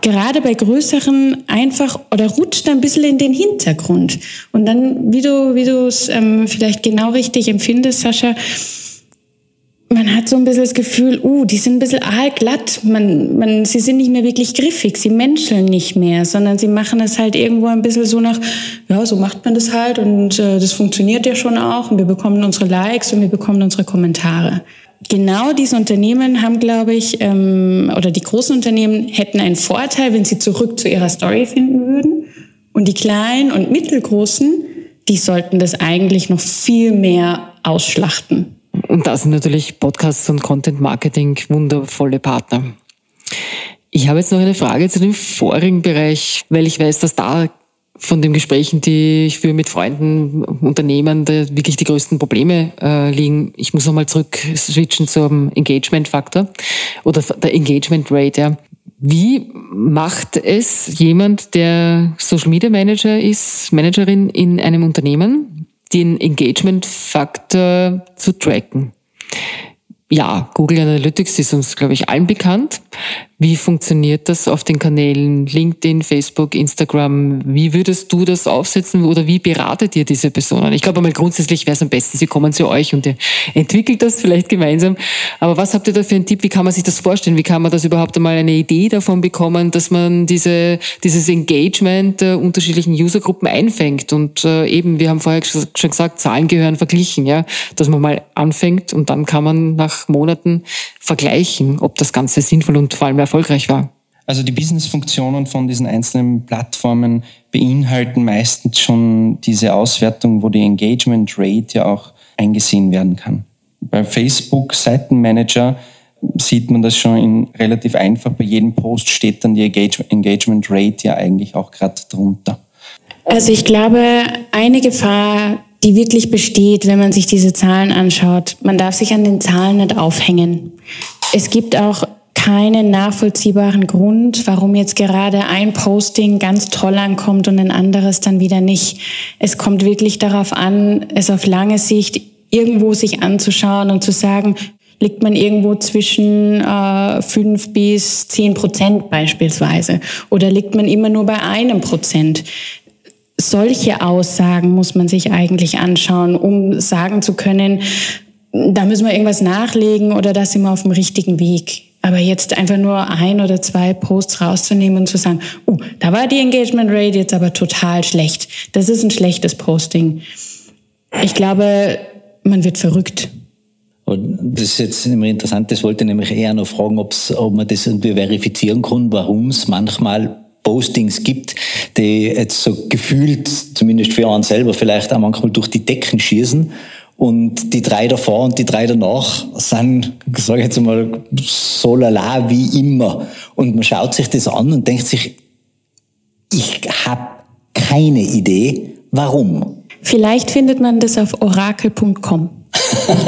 gerade bei größeren einfach oder rutscht ein bisschen in den Hintergrund. Und dann, wie du, wie du es ähm, vielleicht genau richtig empfindest, Sascha, man hat so ein bisschen das Gefühl, uh, die sind ein bisschen aalglatt. Man, man, sie sind nicht mehr wirklich griffig, sie menscheln nicht mehr, sondern sie machen es halt irgendwo ein bisschen so nach, ja, so macht man das halt und äh, das funktioniert ja schon auch und wir bekommen unsere Likes und wir bekommen unsere Kommentare genau diese Unternehmen haben, glaube ich, ähm, oder die großen Unternehmen hätten einen Vorteil, wenn sie zurück zu ihrer Story finden würden. Und die kleinen und mittelgroßen, die sollten das eigentlich noch viel mehr ausschlachten. Und da sind natürlich Podcasts und Content Marketing wundervolle Partner. Ich habe jetzt noch eine Frage zu dem vorigen Bereich, weil ich weiß, dass da von den Gesprächen, die ich führe mit Freunden, Unternehmern, da wirklich die größten Probleme äh, liegen. Ich muss nochmal zurück switchen zum Engagement-Faktor oder der Engagement Rate. Ja. Wie macht es jemand, der Social Media Manager ist, Managerin in einem Unternehmen, den Engagement-Faktor zu tracken? Ja, Google Analytics ist uns, glaube ich, allen bekannt. Wie funktioniert das auf den Kanälen LinkedIn, Facebook, Instagram? Wie würdest du das aufsetzen oder wie beratet ihr diese Personen? Ich glaube einmal grundsätzlich wäre es am besten, sie kommen zu euch und ihr entwickelt das vielleicht gemeinsam. Aber was habt ihr da für einen Tipp? Wie kann man sich das vorstellen? Wie kann man das überhaupt einmal eine Idee davon bekommen, dass man diese, dieses Engagement der unterschiedlichen Usergruppen einfängt? Und äh, eben, wir haben vorher schon gesagt, Zahlen gehören verglichen, ja, dass man mal anfängt und dann kann man nach Monaten vergleichen, ob das Ganze sinnvoll und vor allem erfolgreich war? Also die Business-Funktionen von diesen einzelnen Plattformen beinhalten meistens schon diese Auswertung, wo die Engagement Rate ja auch eingesehen werden kann. Bei Facebook Seitenmanager sieht man das schon in relativ einfach. Bei jedem Post steht dann die Engagement Rate ja eigentlich auch gerade drunter. Also ich glaube, eine Gefahr, die wirklich besteht, wenn man sich diese Zahlen anschaut, man darf sich an den Zahlen nicht aufhängen. Es gibt auch keinen nachvollziehbaren Grund, warum jetzt gerade ein Posting ganz toll ankommt und ein anderes dann wieder nicht. Es kommt wirklich darauf an, es auf lange Sicht irgendwo sich anzuschauen und zu sagen, liegt man irgendwo zwischen äh, 5 bis 10 Prozent beispielsweise oder liegt man immer nur bei einem Prozent. Solche Aussagen muss man sich eigentlich anschauen, um sagen zu können, da müssen wir irgendwas nachlegen oder da sind wir auf dem richtigen Weg. Aber jetzt einfach nur ein oder zwei Posts rauszunehmen und zu sagen, oh, da war die Engagement Rate jetzt aber total schlecht. Das ist ein schlechtes Posting. Ich glaube, man wird verrückt. Und das ist jetzt immer interessant, das wollte ich nämlich eher noch fragen, ob's, ob man das irgendwie verifizieren kann, warum es manchmal Postings gibt, die jetzt so gefühlt, zumindest für einen selber, vielleicht auch manchmal durch die Decken schießen und die drei davor und die drei danach sind, sage ich jetzt mal, so lala wie immer. Und man schaut sich das an und denkt sich, ich habe keine Idee, warum. Vielleicht findet man das auf orakel.com.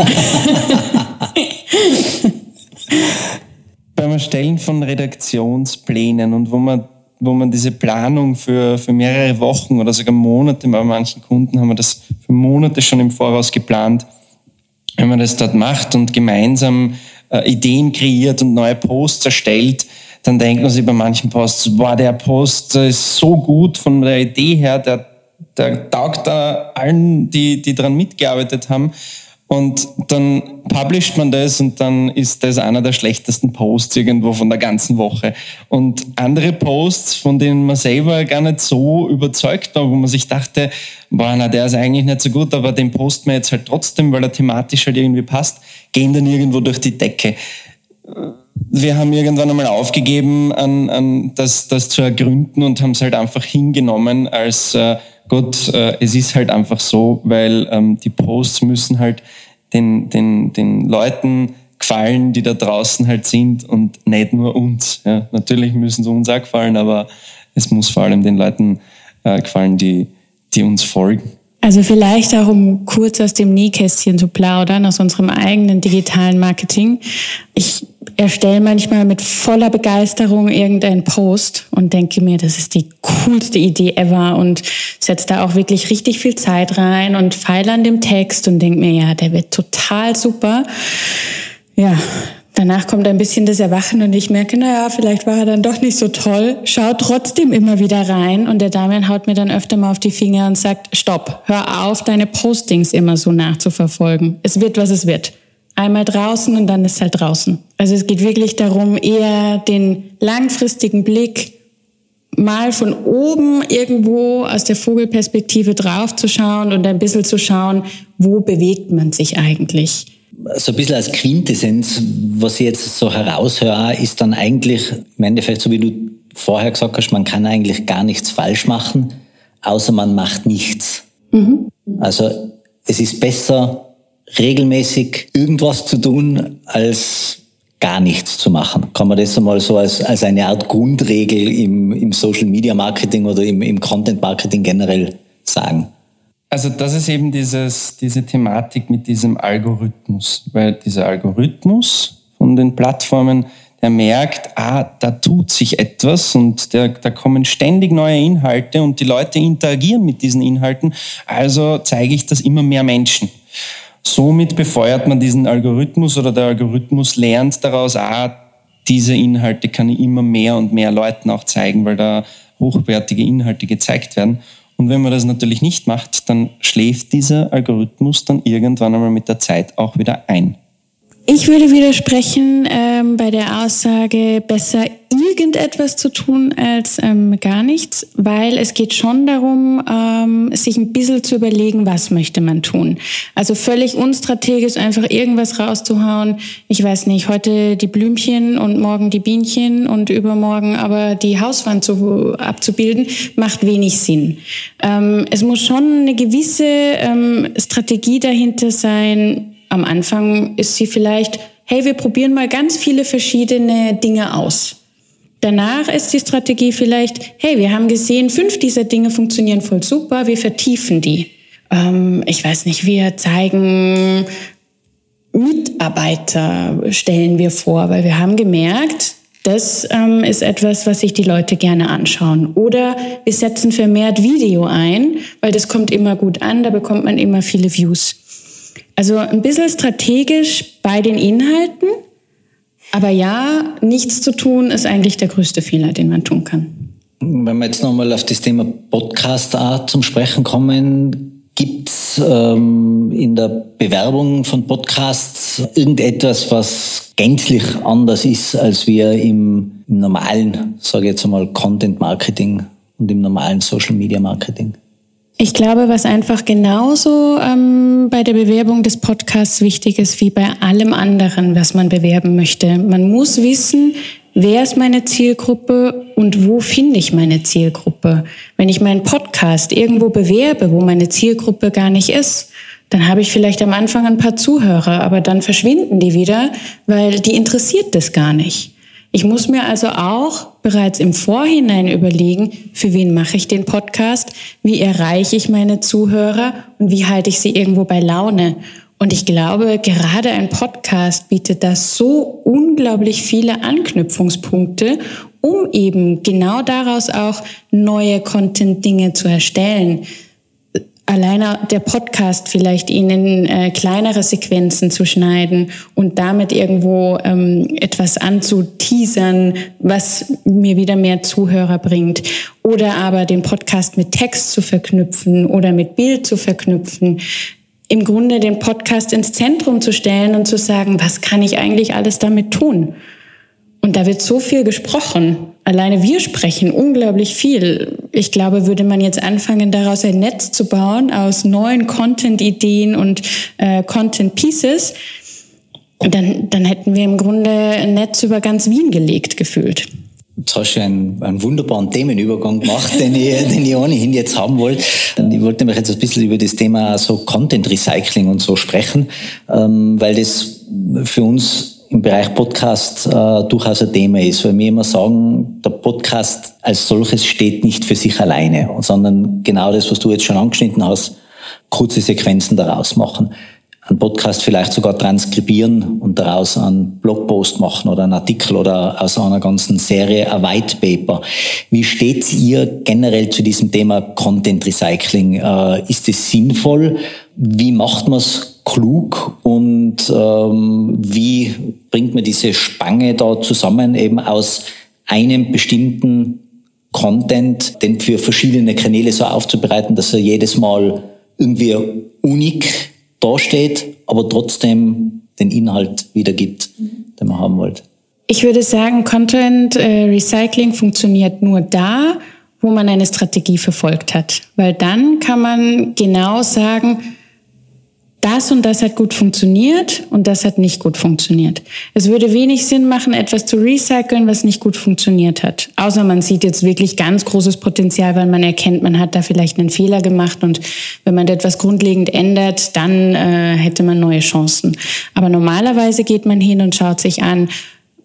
Beim Erstellen von Redaktionsplänen und wo man wo man diese Planung für, für mehrere Wochen oder sogar Monate, bei manchen Kunden haben wir das für Monate schon im Voraus geplant, wenn man das dort macht und gemeinsam äh, Ideen kreiert und neue Posts erstellt, dann denkt man sich bei manchen Posts, boah, der Post ist so gut von der Idee her, der, der taugt da allen, die, die daran mitgearbeitet haben. Und dann publisht man das und dann ist das einer der schlechtesten Posts irgendwo von der ganzen Woche. Und andere Posts, von denen man selber gar nicht so überzeugt war, wo man sich dachte, boah, na, der ist eigentlich nicht so gut, aber den posten wir jetzt halt trotzdem, weil er thematisch halt irgendwie passt, gehen dann irgendwo durch die Decke. Wir haben irgendwann einmal aufgegeben, an, an das, das zu ergründen und haben es halt einfach hingenommen als äh, Gott, äh, es ist halt einfach so, weil ähm, die Posts müssen halt den, den, den Leuten gefallen, die da draußen halt sind und nicht nur uns. Ja. Natürlich müssen sie uns auch gefallen, aber es muss vor allem den Leuten äh, gefallen, die, die uns folgen. Also vielleicht auch, um kurz aus dem Nähkästchen zu plaudern, aus unserem eigenen digitalen Marketing. Ich erstelle manchmal mit voller Begeisterung irgendeinen Post und denke mir, das ist die coolste Idee ever und setze da auch wirklich richtig viel Zeit rein und feile an dem Text und denke mir, ja, der wird total super. Ja, Danach kommt ein bisschen das Erwachen und ich merke, naja, vielleicht war er dann doch nicht so toll. Schau trotzdem immer wieder rein und der Damian haut mir dann öfter mal auf die Finger und sagt, stopp, hör auf, deine Postings immer so nachzuverfolgen. Es wird, was es wird. Einmal draußen und dann ist es halt draußen. Also es geht wirklich darum, eher den langfristigen Blick mal von oben irgendwo aus der Vogelperspektive draufzuschauen und ein bisschen zu schauen, wo bewegt man sich eigentlich so ein bisschen als Quintessenz, was ich jetzt so heraushöre, ist dann eigentlich im Endeffekt, so wie du vorher gesagt hast, man kann eigentlich gar nichts falsch machen, außer man macht nichts. Mhm. Also es ist besser, regelmäßig irgendwas zu tun, als gar nichts zu machen. Kann man das einmal so als, als eine Art Grundregel im, im Social Media Marketing oder im, im Content Marketing generell sagen? Also das ist eben dieses, diese Thematik mit diesem Algorithmus, weil dieser Algorithmus von den Plattformen, der merkt, ah, da tut sich etwas und der, da kommen ständig neue Inhalte und die Leute interagieren mit diesen Inhalten, also zeige ich das immer mehr Menschen. Somit befeuert man diesen Algorithmus oder der Algorithmus lernt daraus, ah, diese Inhalte kann ich immer mehr und mehr Leuten auch zeigen, weil da hochwertige Inhalte gezeigt werden. Und wenn man das natürlich nicht macht, dann schläft dieser Algorithmus dann irgendwann einmal mit der Zeit auch wieder ein. Ich würde widersprechen ähm, bei der Aussage, besser irgendetwas zu tun als ähm, gar nichts, weil es geht schon darum, ähm, sich ein bisschen zu überlegen, was möchte man tun. Also völlig unstrategisch einfach irgendwas rauszuhauen. Ich weiß nicht, heute die Blümchen und morgen die Bienchen und übermorgen aber die Hauswand zu, abzubilden, macht wenig Sinn. Ähm, es muss schon eine gewisse ähm, Strategie dahinter sein, am Anfang ist sie vielleicht, hey, wir probieren mal ganz viele verschiedene Dinge aus. Danach ist die Strategie vielleicht, hey, wir haben gesehen, fünf dieser Dinge funktionieren voll super, wir vertiefen die. Ähm, ich weiß nicht, wir zeigen Mitarbeiter, stellen wir vor, weil wir haben gemerkt, das ähm, ist etwas, was sich die Leute gerne anschauen. Oder wir setzen vermehrt Video ein, weil das kommt immer gut an, da bekommt man immer viele Views. Also ein bisschen strategisch bei den Inhalten, aber ja, nichts zu tun ist eigentlich der größte Fehler, den man tun kann. Wenn wir jetzt nochmal auf das Thema Podcast zum Sprechen kommen, gibt es ähm, in der Bewerbung von Podcasts irgendetwas, was gänzlich anders ist, als wir im, im normalen, sage ich jetzt einmal, Content Marketing und im normalen Social Media Marketing? Ich glaube, was einfach genauso ähm, bei der Bewerbung des Podcasts wichtig ist wie bei allem anderen, was man bewerben möchte. Man muss wissen, wer ist meine Zielgruppe und wo finde ich meine Zielgruppe. Wenn ich meinen Podcast irgendwo bewerbe, wo meine Zielgruppe gar nicht ist, dann habe ich vielleicht am Anfang ein paar Zuhörer, aber dann verschwinden die wieder, weil die interessiert das gar nicht. Ich muss mir also auch bereits im Vorhinein überlegen, für wen mache ich den Podcast, wie erreiche ich meine Zuhörer? Und wie halte ich sie irgendwo bei Laune. Und ich glaube, gerade ein Podcast bietet da so unglaublich viele Anknüpfungspunkte, um eben genau daraus auch neue Content-Dinge zu erstellen alleine der Podcast vielleicht ihnen äh, kleinere Sequenzen zu schneiden und damit irgendwo ähm, etwas anzuteasern, was mir wieder mehr Zuhörer bringt. Oder aber den Podcast mit Text zu verknüpfen oder mit Bild zu verknüpfen. im Grunde den Podcast ins Zentrum zu stellen und zu sagen, was kann ich eigentlich alles damit tun? Und da wird so viel gesprochen. Alleine wir sprechen unglaublich viel. Ich glaube, würde man jetzt anfangen, daraus ein Netz zu bauen aus neuen Content-Ideen und äh, Content-Pieces, dann, dann hätten wir im Grunde ein Netz über ganz Wien gelegt, gefühlt. Jetzt hast du einen, einen wunderbaren Themenübergang gemacht, den ich, den ich ohnehin jetzt haben wollte. Ich wollte nämlich jetzt ein bisschen über das Thema so Content Recycling und so sprechen, ähm, weil das für uns im Bereich Podcast äh, durchaus ein Thema ist, weil wir immer sagen, der Podcast als solches steht nicht für sich alleine, sondern genau das, was du jetzt schon angeschnitten hast, kurze Sequenzen daraus machen einen Podcast vielleicht sogar transkribieren und daraus einen Blogpost machen oder einen Artikel oder aus einer ganzen Serie ein White Paper. Wie steht ihr generell zu diesem Thema Content Recycling? Äh, ist es sinnvoll? Wie macht man es klug und ähm, wie bringt man diese Spange da zusammen eben aus einem bestimmten Content, den für verschiedene Kanäle so aufzubereiten, dass er jedes Mal irgendwie unik dasteht, aber trotzdem den Inhalt wiedergibt, den man haben wollte. Ich würde sagen, Content äh, Recycling funktioniert nur da, wo man eine Strategie verfolgt hat. Weil dann kann man genau sagen, das und das hat gut funktioniert und das hat nicht gut funktioniert. Es würde wenig Sinn machen, etwas zu recyceln, was nicht gut funktioniert hat. Außer man sieht jetzt wirklich ganz großes Potenzial, weil man erkennt, man hat da vielleicht einen Fehler gemacht und wenn man etwas grundlegend ändert, dann äh, hätte man neue Chancen. Aber normalerweise geht man hin und schaut sich an,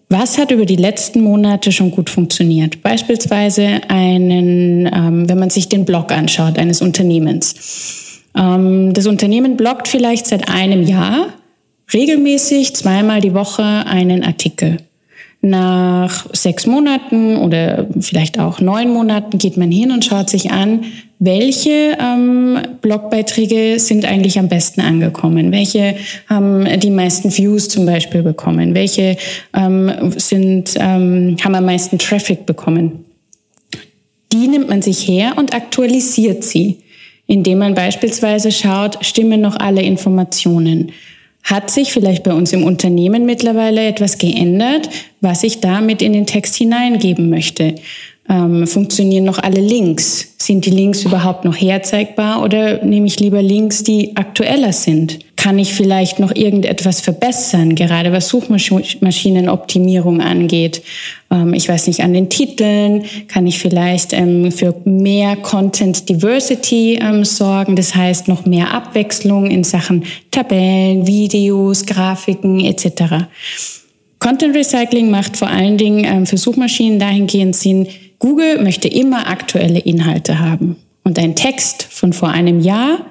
was hat über die letzten Monate schon gut funktioniert? Beispielsweise einen, ähm, wenn man sich den Blog anschaut eines Unternehmens. Ähm, das Unternehmen bloggt vielleicht seit einem Jahr regelmäßig zweimal die Woche einen Artikel. Nach sechs Monaten oder vielleicht auch neun Monaten geht man hin und schaut sich an, welche ähm, Blogbeiträge sind eigentlich am besten angekommen, welche haben die meisten Views zum Beispiel bekommen, welche ähm, sind, ähm, haben am meisten Traffic bekommen. Die nimmt man sich her und aktualisiert sie indem man beispielsweise schaut, stimmen noch alle Informationen. Hat sich vielleicht bei uns im Unternehmen mittlerweile etwas geändert, was ich damit in den Text hineingeben möchte? Ähm, funktionieren noch alle Links? Sind die Links überhaupt noch herzeigbar oder nehme ich lieber Links, die aktueller sind? Kann ich vielleicht noch irgendetwas verbessern, gerade was Suchmaschinenoptimierung angeht? Ähm, ich weiß nicht, an den Titeln kann ich vielleicht ähm, für mehr Content Diversity ähm, sorgen, das heißt noch mehr Abwechslung in Sachen Tabellen, Videos, Grafiken etc. Content Recycling macht vor allen Dingen für Suchmaschinen dahingehend Sinn, Google möchte immer aktuelle Inhalte haben. Und ein Text von vor einem Jahr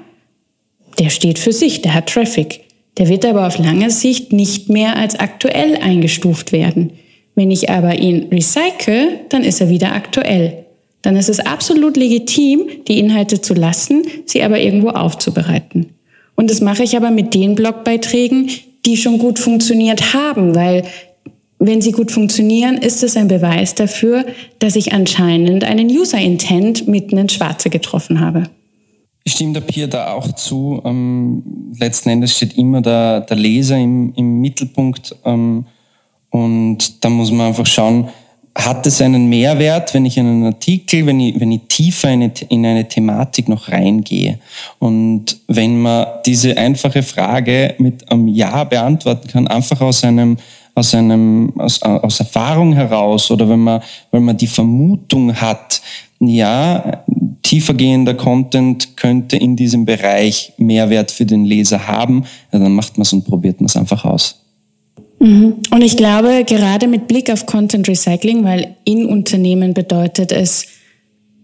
der steht für sich, der hat Traffic. Der wird aber auf lange Sicht nicht mehr als aktuell eingestuft werden. Wenn ich aber ihn recycle, dann ist er wieder aktuell. Dann ist es absolut legitim, die Inhalte zu lassen, sie aber irgendwo aufzubereiten. Und das mache ich aber mit den Blogbeiträgen, die schon gut funktioniert haben, weil wenn sie gut funktionieren, ist es ein Beweis dafür, dass ich anscheinend einen User Intent mitten ins Schwarze getroffen habe. Ich stimme der Pia da auch zu. Ähm, letzten Endes steht immer der, der Leser im, im Mittelpunkt. Ähm, und da muss man einfach schauen, hat es einen Mehrwert, wenn ich in einen Artikel, wenn ich, wenn ich tiefer in eine, in eine Thematik noch reingehe? Und wenn man diese einfache Frage mit einem Ja beantworten kann, einfach aus einem, aus einem, aus, aus Erfahrung heraus oder wenn man, wenn man die Vermutung hat, ja, tiefergehender Content könnte in diesem Bereich Mehrwert für den Leser haben, ja, dann macht man es und probiert man es einfach aus. Mhm. Und ich glaube, gerade mit Blick auf Content Recycling, weil in Unternehmen bedeutet es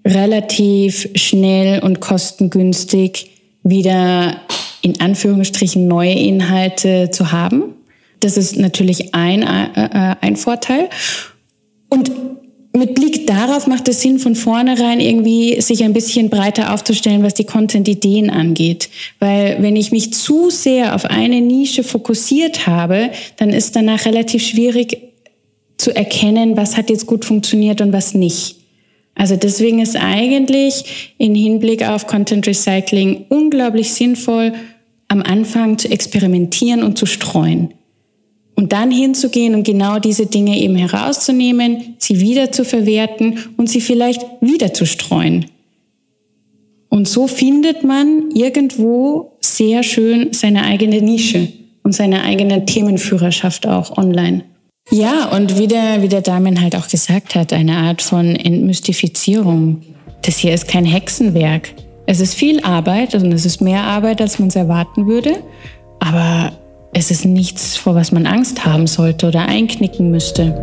relativ schnell und kostengünstig wieder in Anführungsstrichen neue Inhalte zu haben. Das ist natürlich ein, äh, äh ein Vorteil. Und mit Blick darauf macht es Sinn, von vornherein irgendwie sich ein bisschen breiter aufzustellen, was die Content-Ideen angeht. Weil wenn ich mich zu sehr auf eine Nische fokussiert habe, dann ist danach relativ schwierig zu erkennen, was hat jetzt gut funktioniert und was nicht. Also deswegen ist eigentlich in Hinblick auf Content Recycling unglaublich sinnvoll, am Anfang zu experimentieren und zu streuen. Und dann hinzugehen und genau diese Dinge eben herauszunehmen, sie wieder zu verwerten und sie vielleicht wieder zu streuen. Und so findet man irgendwo sehr schön seine eigene Nische und seine eigene Themenführerschaft auch online. Ja, und wie der, wie der Damian halt auch gesagt hat, eine Art von Entmystifizierung. Das hier ist kein Hexenwerk. Es ist viel Arbeit und es ist mehr Arbeit, als man es erwarten würde. Aber es ist nichts, vor was man Angst haben sollte oder einknicken müsste.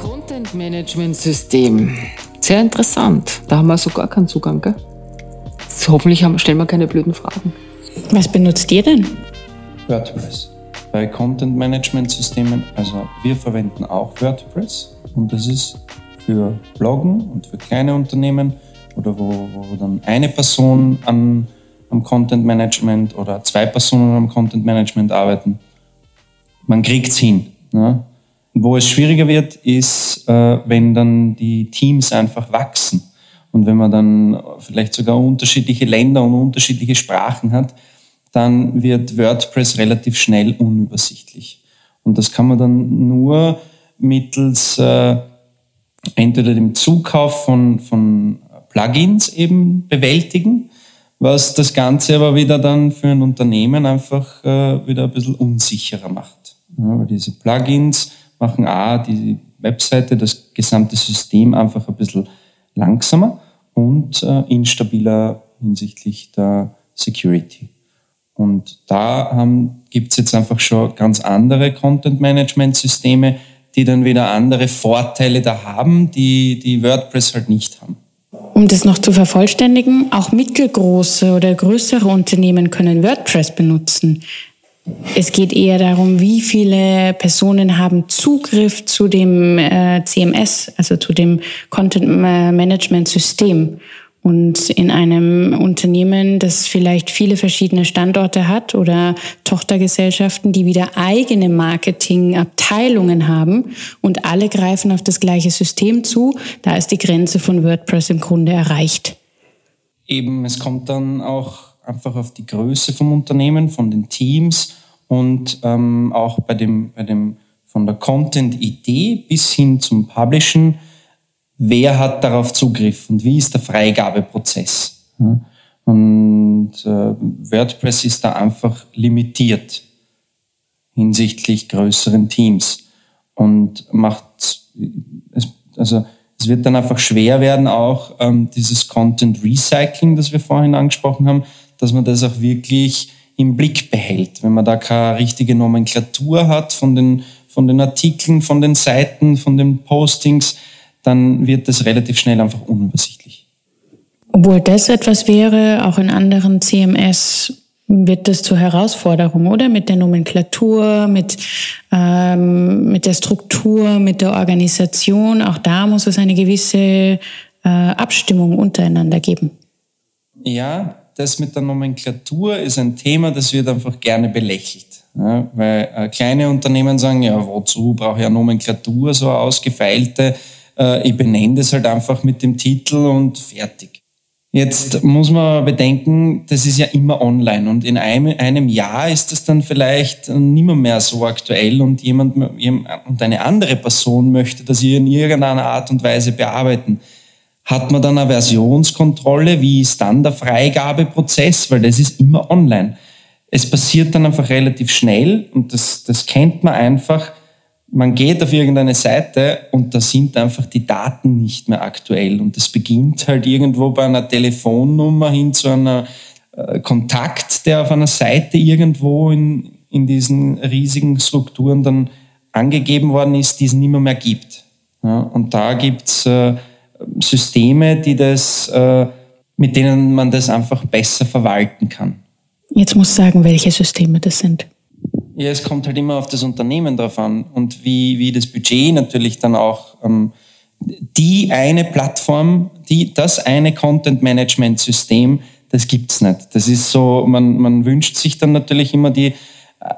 Content Management System. Sehr interessant. Da haben wir so gar keinen Zugang, gell? hoffentlich haben, stellen wir keine blöden Fragen. Was benutzt ihr denn? WordPress. Bei Content Management Systemen, also wir verwenden auch WordPress und das ist für Bloggen und für kleine Unternehmen oder wo, wo dann eine Person an, am Content Management oder zwei Personen am Content Management arbeiten. Man kriegt es hin. Ne? Wo es schwieriger wird, ist, äh, wenn dann die Teams einfach wachsen. Und wenn man dann vielleicht sogar unterschiedliche Länder und unterschiedliche Sprachen hat, dann wird WordPress relativ schnell unübersichtlich. Und das kann man dann nur mittels äh, entweder dem Zukauf von, von Plugins eben bewältigen, was das Ganze aber wieder dann für ein Unternehmen einfach äh, wieder ein bisschen unsicherer macht. Ja, weil diese Plugins machen A, die Webseite, das gesamte System einfach ein bisschen langsamer und äh, instabiler hinsichtlich der Security. Und da gibt es jetzt einfach schon ganz andere Content-Management-Systeme, die dann wieder andere Vorteile da haben, die die WordPress halt nicht haben. Um das noch zu vervollständigen, auch mittelgroße oder größere Unternehmen können WordPress benutzen. Es geht eher darum, wie viele Personen haben Zugriff zu dem äh, CMS, also zu dem Content Management System. Und in einem Unternehmen, das vielleicht viele verschiedene Standorte hat oder Tochtergesellschaften, die wieder eigene Marketingabteilungen haben und alle greifen auf das gleiche System zu, da ist die Grenze von WordPress im Grunde erreicht. Eben, es kommt dann auch einfach auf die Größe vom Unternehmen, von den Teams und ähm, auch bei dem, bei dem von der Content-Idee bis hin zum Publishen, wer hat darauf Zugriff und wie ist der Freigabeprozess. Und äh, WordPress ist da einfach limitiert hinsichtlich größeren Teams und macht es, also es wird dann einfach schwer werden, auch ähm, dieses Content Recycling, das wir vorhin angesprochen haben, dass man das auch wirklich im Blick behält. Wenn man da keine richtige Nomenklatur hat von den, von den Artikeln, von den Seiten, von den Postings, dann wird das relativ schnell einfach unübersichtlich. Obwohl das etwas wäre, auch in anderen CMS wird das zur Herausforderung, oder? Mit der Nomenklatur, mit, ähm, mit der Struktur, mit der Organisation. Auch da muss es eine gewisse äh, Abstimmung untereinander geben. Ja, das mit der Nomenklatur ist ein Thema, das wird einfach gerne belächelt. Ja, weil äh, kleine Unternehmen sagen, ja, wozu brauche ich eine Nomenklatur, so eine ausgefeilte, ich benenne das halt einfach mit dem Titel und fertig. Jetzt muss man bedenken, das ist ja immer online und in einem, einem Jahr ist das dann vielleicht nimmer mehr so aktuell und jemand und eine andere Person möchte das in irgendeiner Art und Weise bearbeiten hat man dann eine Versionskontrolle? Wie ist dann der Freigabeprozess? Weil das ist immer online. Es passiert dann einfach relativ schnell und das, das kennt man einfach. Man geht auf irgendeine Seite und da sind einfach die Daten nicht mehr aktuell. Und das beginnt halt irgendwo bei einer Telefonnummer hin zu einer äh, Kontakt, der auf einer Seite irgendwo in, in diesen riesigen Strukturen dann angegeben worden ist, die es nicht mehr, mehr gibt. Ja, und da gibt's äh, Systeme, die das, äh, mit denen man das einfach besser verwalten kann. Jetzt muss sagen, welche Systeme das sind. Ja, es kommt halt immer auf das Unternehmen drauf an und wie, wie das Budget natürlich dann auch ähm, die eine Plattform, die, das eine Content-Management-System, das gibt's nicht. Das ist so, man, man wünscht sich dann natürlich immer die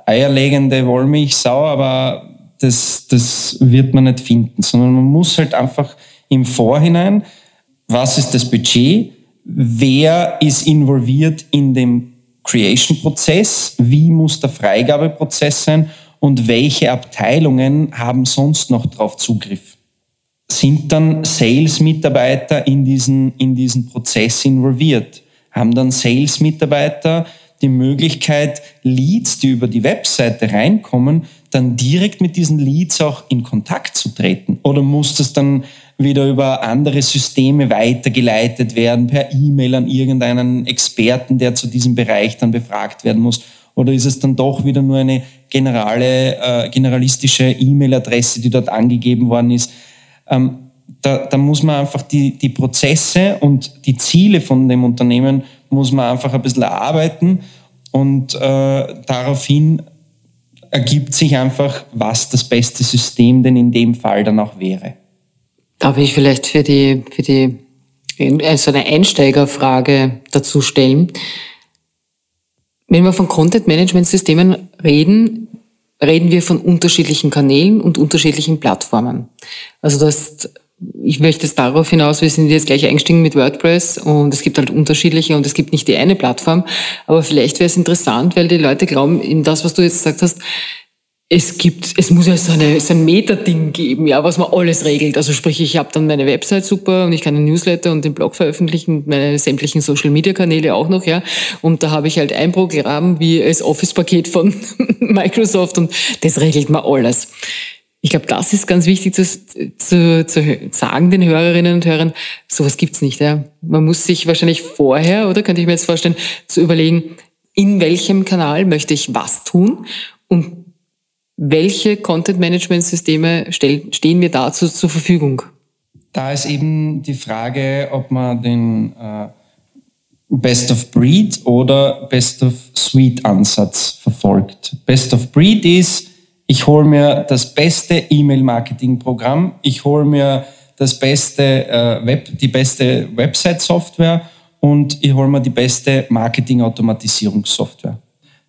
eierlegende Wollmilchsau, aber das, das wird man nicht finden, sondern man muss halt einfach im Vorhinein, was ist das Budget, wer ist involviert in dem Creation-Prozess, wie muss der Freigabeprozess sein und welche Abteilungen haben sonst noch darauf Zugriff. Sind dann Sales-Mitarbeiter in diesen, in diesen Prozess involviert? Haben dann Sales-Mitarbeiter die Möglichkeit, Leads, die über die Webseite reinkommen, dann direkt mit diesen Leads auch in Kontakt zu treten? Oder muss das dann wieder über andere Systeme weitergeleitet werden, per E-Mail an irgendeinen Experten, der zu diesem Bereich dann befragt werden muss? Oder ist es dann doch wieder nur eine generale, äh, generalistische E-Mail-Adresse, die dort angegeben worden ist? Ähm, da, da muss man einfach die, die Prozesse und die Ziele von dem Unternehmen muss man einfach ein bisschen erarbeiten und äh, daraufhin ergibt sich einfach, was das beste System denn in dem Fall dann auch wäre. Darf ich vielleicht für die, für die, also eine Einsteigerfrage dazu stellen? Wenn wir von Content Management Systemen reden, reden wir von unterschiedlichen Kanälen und unterschiedlichen Plattformen. Also das ich möchte es darauf hinaus, wir sind jetzt gleich eingestiegen mit WordPress und es gibt halt unterschiedliche und es gibt nicht die eine Plattform, aber vielleicht wäre es interessant, weil die Leute glauben, in das, was du jetzt gesagt hast, es gibt, es muss ja so, eine, so ein Meta-Ding geben, ja, was man alles regelt. Also sprich, ich habe dann meine Website super und ich kann einen Newsletter und den Blog veröffentlichen, meine sämtlichen Social-Media-Kanäle auch noch, ja. Und da habe ich halt ein Programm wie das Office-Paket von Microsoft und das regelt man alles. Ich glaube, das ist ganz wichtig zu, zu, zu sagen den Hörerinnen und Hörern, sowas gibt's nicht. Ja. Man muss sich wahrscheinlich vorher, oder könnte ich mir jetzt vorstellen, zu überlegen, in welchem Kanal möchte ich was tun und welche Content-Management-Systeme stehen mir dazu zur Verfügung? Da ist eben die Frage, ob man den äh, Best of Breed oder Best of Suite Ansatz verfolgt. Best of Breed ist, ich hole mir das beste E-Mail-Marketing-Programm, ich hole mir das beste äh, Web, die beste Website-Software und ich hole mir die beste Marketing-Automatisierungssoftware.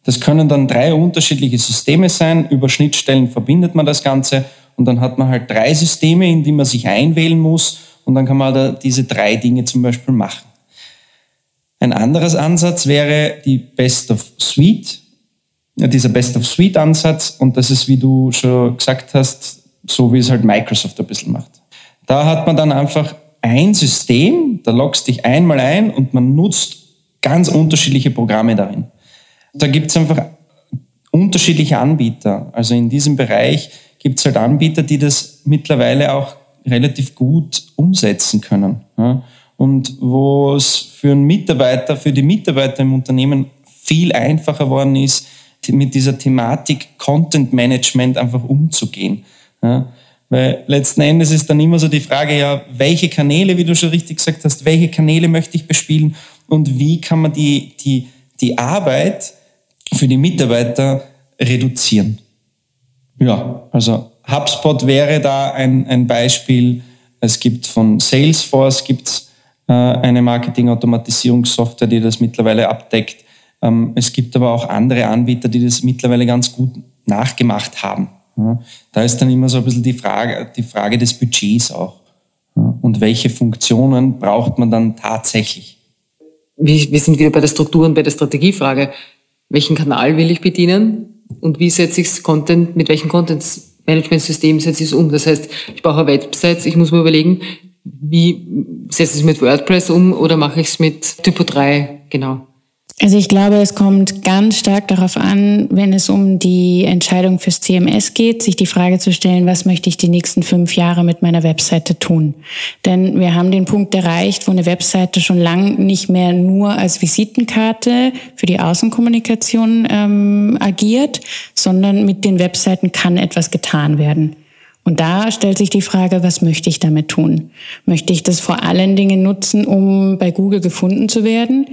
Das können dann drei unterschiedliche Systeme sein. Über Schnittstellen verbindet man das Ganze und dann hat man halt drei Systeme, in die man sich einwählen muss und dann kann man da diese drei Dinge zum Beispiel machen. Ein anderes Ansatz wäre die Best of Suite dieser Best-of-Suite-Ansatz und das ist, wie du schon gesagt hast, so wie es halt Microsoft ein bisschen macht. Da hat man dann einfach ein System, da loggst dich einmal ein und man nutzt ganz unterschiedliche Programme darin. Da gibt es einfach unterschiedliche Anbieter. Also in diesem Bereich gibt es halt Anbieter, die das mittlerweile auch relativ gut umsetzen können. Und wo es für einen Mitarbeiter, für die Mitarbeiter im Unternehmen viel einfacher worden ist, mit dieser Thematik Content Management einfach umzugehen. Ja, weil letzten Endes ist dann immer so die Frage, ja, welche Kanäle, wie du schon richtig gesagt hast, welche Kanäle möchte ich bespielen und wie kann man die, die, die Arbeit für die Mitarbeiter reduzieren. Ja, also HubSpot wäre da ein, ein Beispiel. Es gibt von Salesforce gibt's, äh, eine Marketing-Automatisierungssoftware, die das mittlerweile abdeckt. Ähm, es gibt aber auch andere Anbieter, die das mittlerweile ganz gut nachgemacht haben. Da ist dann immer so ein bisschen die Frage, die Frage des Budgets auch. Und welche Funktionen braucht man dann tatsächlich? Wir sind wieder bei der Struktur und bei der Strategiefrage. Welchen Kanal will ich bedienen? Und wie setze ich Content, mit welchem Content-Management-System setze ich es um? Das heißt, ich brauche Websites, ich muss mir überlegen, wie setze ich es mit WordPress um oder mache ich es mit Typo 3? Genau. Also ich glaube, es kommt ganz stark darauf an, wenn es um die Entscheidung fürs CMS geht, sich die Frage zu stellen, was möchte ich die nächsten fünf Jahre mit meiner Webseite tun? Denn wir haben den Punkt erreicht, wo eine Webseite schon lang nicht mehr nur als Visitenkarte für die Außenkommunikation ähm, agiert, sondern mit den Webseiten kann etwas getan werden. Und da stellt sich die Frage, was möchte ich damit tun? Möchte ich das vor allen Dingen nutzen, um bei Google gefunden zu werden?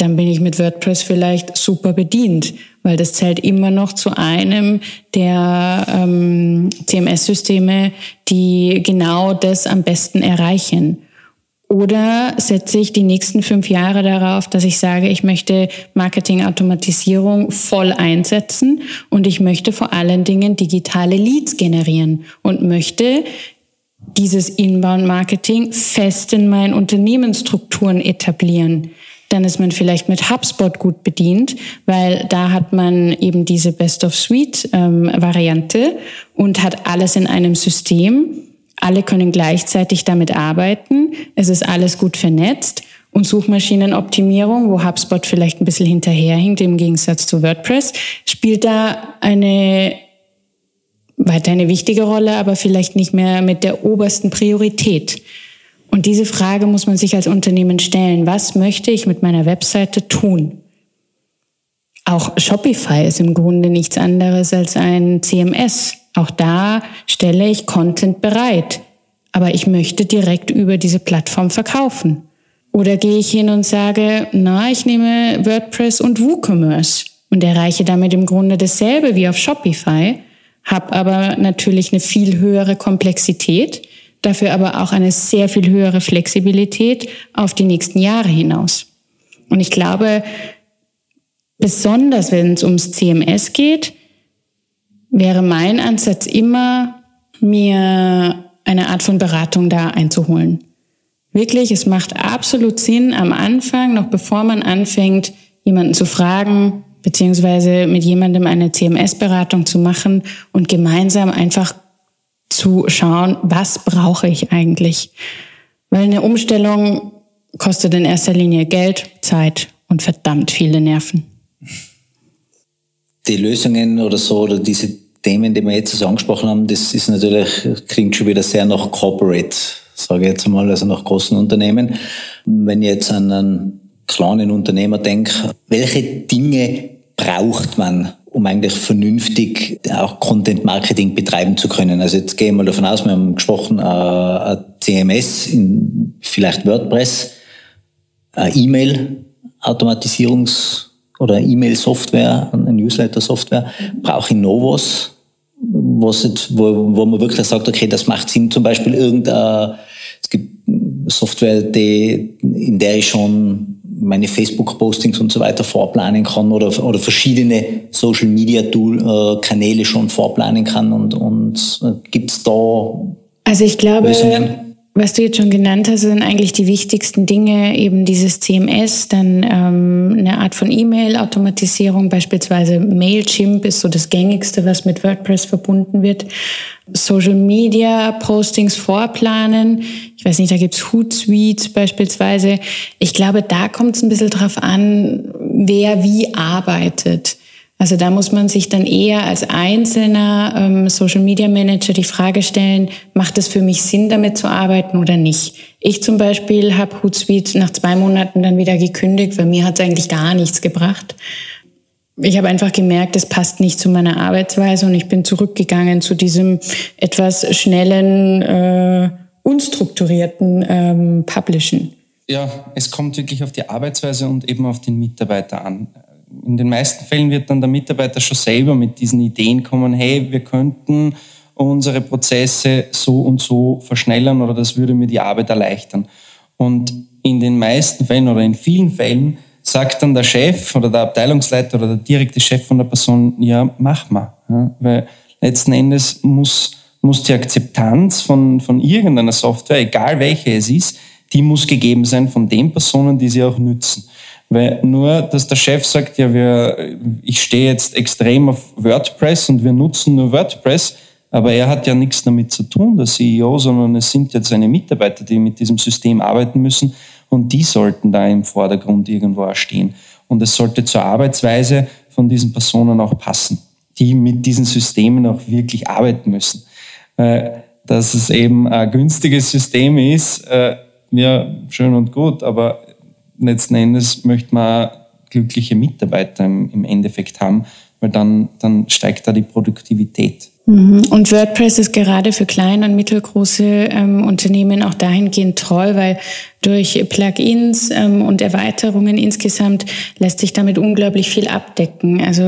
Dann bin ich mit WordPress vielleicht super bedient, weil das zählt immer noch zu einem der ähm, CMS-Systeme, die genau das am besten erreichen. Oder setze ich die nächsten fünf Jahre darauf, dass ich sage, ich möchte Marketingautomatisierung voll einsetzen und ich möchte vor allen Dingen digitale Leads generieren und möchte dieses Inbound-Marketing fest in meinen Unternehmensstrukturen etablieren. Dann ist man vielleicht mit HubSpot gut bedient, weil da hat man eben diese Best-of-Suite-Variante ähm, und hat alles in einem System alle können gleichzeitig damit arbeiten. Es ist alles gut vernetzt. Und Suchmaschinenoptimierung, wo HubSpot vielleicht ein bisschen hinterherhinkt im Gegensatz zu WordPress, spielt da eine weiter eine wichtige Rolle, aber vielleicht nicht mehr mit der obersten Priorität. Und diese Frage muss man sich als Unternehmen stellen. Was möchte ich mit meiner Webseite tun? Auch Shopify ist im Grunde nichts anderes als ein CMS. Auch da stelle ich Content bereit, aber ich möchte direkt über diese Plattform verkaufen. Oder gehe ich hin und sage, na, ich nehme WordPress und WooCommerce und erreiche damit im Grunde dasselbe wie auf Shopify, habe aber natürlich eine viel höhere Komplexität, dafür aber auch eine sehr viel höhere Flexibilität auf die nächsten Jahre hinaus. Und ich glaube, besonders wenn es ums CMS geht, wäre mein Ansatz immer, mir eine Art von Beratung da einzuholen. Wirklich, es macht absolut Sinn, am Anfang, noch bevor man anfängt, jemanden zu fragen, beziehungsweise mit jemandem eine CMS-Beratung zu machen und gemeinsam einfach zu schauen, was brauche ich eigentlich. Weil eine Umstellung kostet in erster Linie Geld, Zeit und verdammt viele Nerven die Lösungen oder so oder diese Themen, die wir jetzt angesprochen haben, das ist natürlich, klingt schon wieder sehr nach Corporate, sage ich jetzt mal, also nach großen Unternehmen. Wenn ich jetzt an einen kleinen Unternehmer denke, welche Dinge braucht man, um eigentlich vernünftig auch Content Marketing betreiben zu können? Also jetzt gehen wir davon aus, wir haben gesprochen, äh, CMS, in vielleicht WordPress, eine E-Mail-Automatisierungs- oder E-Mail-Software, eine Newsletter-Software, brauche ich noch was, was jetzt, wo, wo man wirklich sagt, okay, das macht Sinn, zum Beispiel irgendein, es gibt Software, die, in der ich schon meine Facebook-Postings und so weiter vorplanen kann oder, oder verschiedene Social-Media-Kanäle schon vorplanen kann und, und äh, gibt es da also ich glaube, Lösungen? Was du jetzt schon genannt hast, sind eigentlich die wichtigsten Dinge, eben dieses CMS, dann ähm, eine Art von E-Mail-Automatisierung, beispielsweise Mailchimp ist so das gängigste, was mit WordPress verbunden wird. Social Media Postings vorplanen. Ich weiß nicht, da gibt's Hootsuite beispielsweise. Ich glaube, da kommt es ein bisschen drauf an, wer wie arbeitet. Also da muss man sich dann eher als einzelner ähm, Social Media Manager die Frage stellen, macht es für mich Sinn, damit zu arbeiten oder nicht? Ich zum Beispiel habe Hootsuite nach zwei Monaten dann wieder gekündigt, weil mir hat es eigentlich gar nichts gebracht. Ich habe einfach gemerkt, es passt nicht zu meiner Arbeitsweise und ich bin zurückgegangen zu diesem etwas schnellen, äh, unstrukturierten ähm, Publishen. Ja, es kommt wirklich auf die Arbeitsweise und eben auf den Mitarbeiter an in den meisten Fällen wird dann der Mitarbeiter schon selber mit diesen Ideen kommen, hey, wir könnten unsere Prozesse so und so verschnellern oder das würde mir die Arbeit erleichtern. Und in den meisten Fällen oder in vielen Fällen sagt dann der Chef oder der Abteilungsleiter oder der direkte Chef von der Person, ja, mach mal. Ja, weil letzten Endes muss, muss die Akzeptanz von, von irgendeiner Software, egal welche es ist, die muss gegeben sein von den Personen, die sie auch nützen. Weil nur, dass der Chef sagt, ja, wir, ich stehe jetzt extrem auf WordPress und wir nutzen nur WordPress, aber er hat ja nichts damit zu tun, der CEO, sondern es sind jetzt seine Mitarbeiter, die mit diesem System arbeiten müssen und die sollten da im Vordergrund irgendwo stehen. Und es sollte zur Arbeitsweise von diesen Personen auch passen, die mit diesen Systemen auch wirklich arbeiten müssen. Dass es eben ein günstiges System ist, äh, ja, schön und gut, aber letzten Endes möchte man glückliche Mitarbeiter im, Endeffekt haben, weil dann, dann steigt da die Produktivität. Mhm. Und WordPress ist gerade für kleine und mittelgroße ähm, Unternehmen auch dahingehend toll, weil durch Plugins ähm, und Erweiterungen insgesamt lässt sich damit unglaublich viel abdecken. Also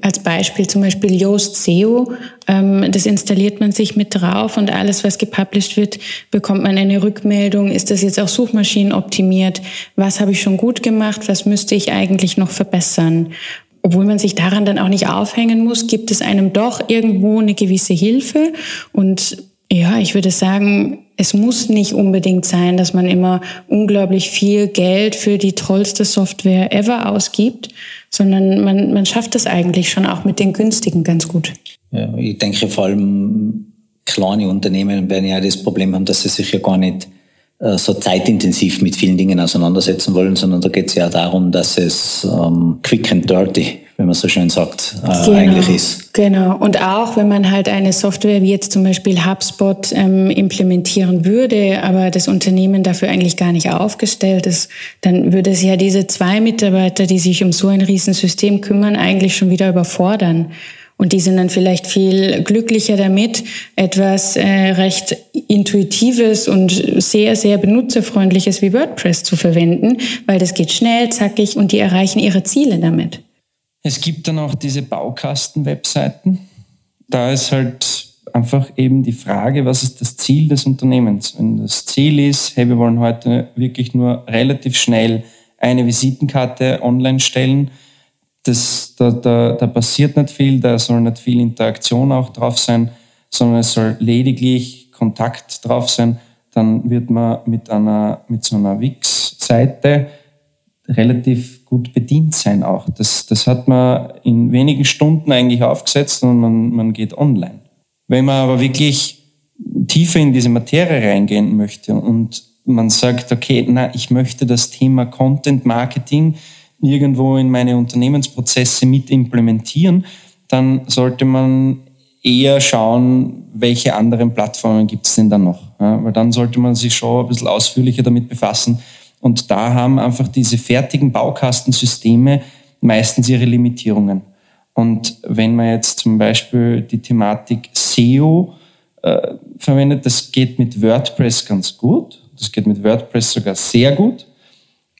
als Beispiel zum Beispiel Yoast SEO, ähm, das installiert man sich mit drauf und alles, was gepublished wird, bekommt man eine Rückmeldung. Ist das jetzt auch Suchmaschinen optimiert? Was habe ich schon gut gemacht? Was müsste ich eigentlich noch verbessern? Obwohl man sich daran dann auch nicht aufhängen muss, gibt es einem doch irgendwo eine gewisse Hilfe. Und ja, ich würde sagen, es muss nicht unbedingt sein, dass man immer unglaublich viel Geld für die tollste Software ever ausgibt, sondern man, man schafft es eigentlich schon auch mit den günstigen ganz gut. Ja, ich denke vor allem kleine Unternehmen werden ja das Problem haben, dass sie sich ja gar nicht so zeitintensiv mit vielen Dingen auseinandersetzen wollen, sondern da geht es ja darum, dass es ähm, quick and dirty, wenn man so schön sagt, äh, genau, eigentlich ist. Genau. Und auch wenn man halt eine Software wie jetzt zum Beispiel HubSpot ähm, implementieren würde, aber das Unternehmen dafür eigentlich gar nicht aufgestellt ist, dann würde es ja diese zwei Mitarbeiter, die sich um so ein Riesensystem kümmern, eigentlich schon wieder überfordern. Und die sind dann vielleicht viel glücklicher damit, etwas äh, recht Intuitives und sehr, sehr benutzerfreundliches wie WordPress zu verwenden, weil das geht schnell, zackig und die erreichen ihre Ziele damit. Es gibt dann auch diese Baukasten-Webseiten. Da ist halt einfach eben die Frage, was ist das Ziel des Unternehmens? Wenn das Ziel ist, hey, wir wollen heute wirklich nur relativ schnell eine Visitenkarte online stellen, das, da, da, da passiert nicht viel, da soll nicht viel Interaktion auch drauf sein, sondern es soll lediglich Kontakt drauf sein. Dann wird man mit, einer, mit so einer Wix-Seite relativ gut bedient sein auch. Das, das hat man in wenigen Stunden eigentlich aufgesetzt und man, man geht online. Wenn man aber wirklich tiefer in diese Materie reingehen möchte und man sagt, okay, na, ich möchte das Thema Content Marketing irgendwo in meine Unternehmensprozesse mit implementieren, dann sollte man eher schauen, welche anderen Plattformen gibt es denn da noch. Ja, weil dann sollte man sich schon ein bisschen ausführlicher damit befassen. Und da haben einfach diese fertigen Baukastensysteme meistens ihre Limitierungen. Und wenn man jetzt zum Beispiel die Thematik SEO äh, verwendet, das geht mit WordPress ganz gut. Das geht mit WordPress sogar sehr gut.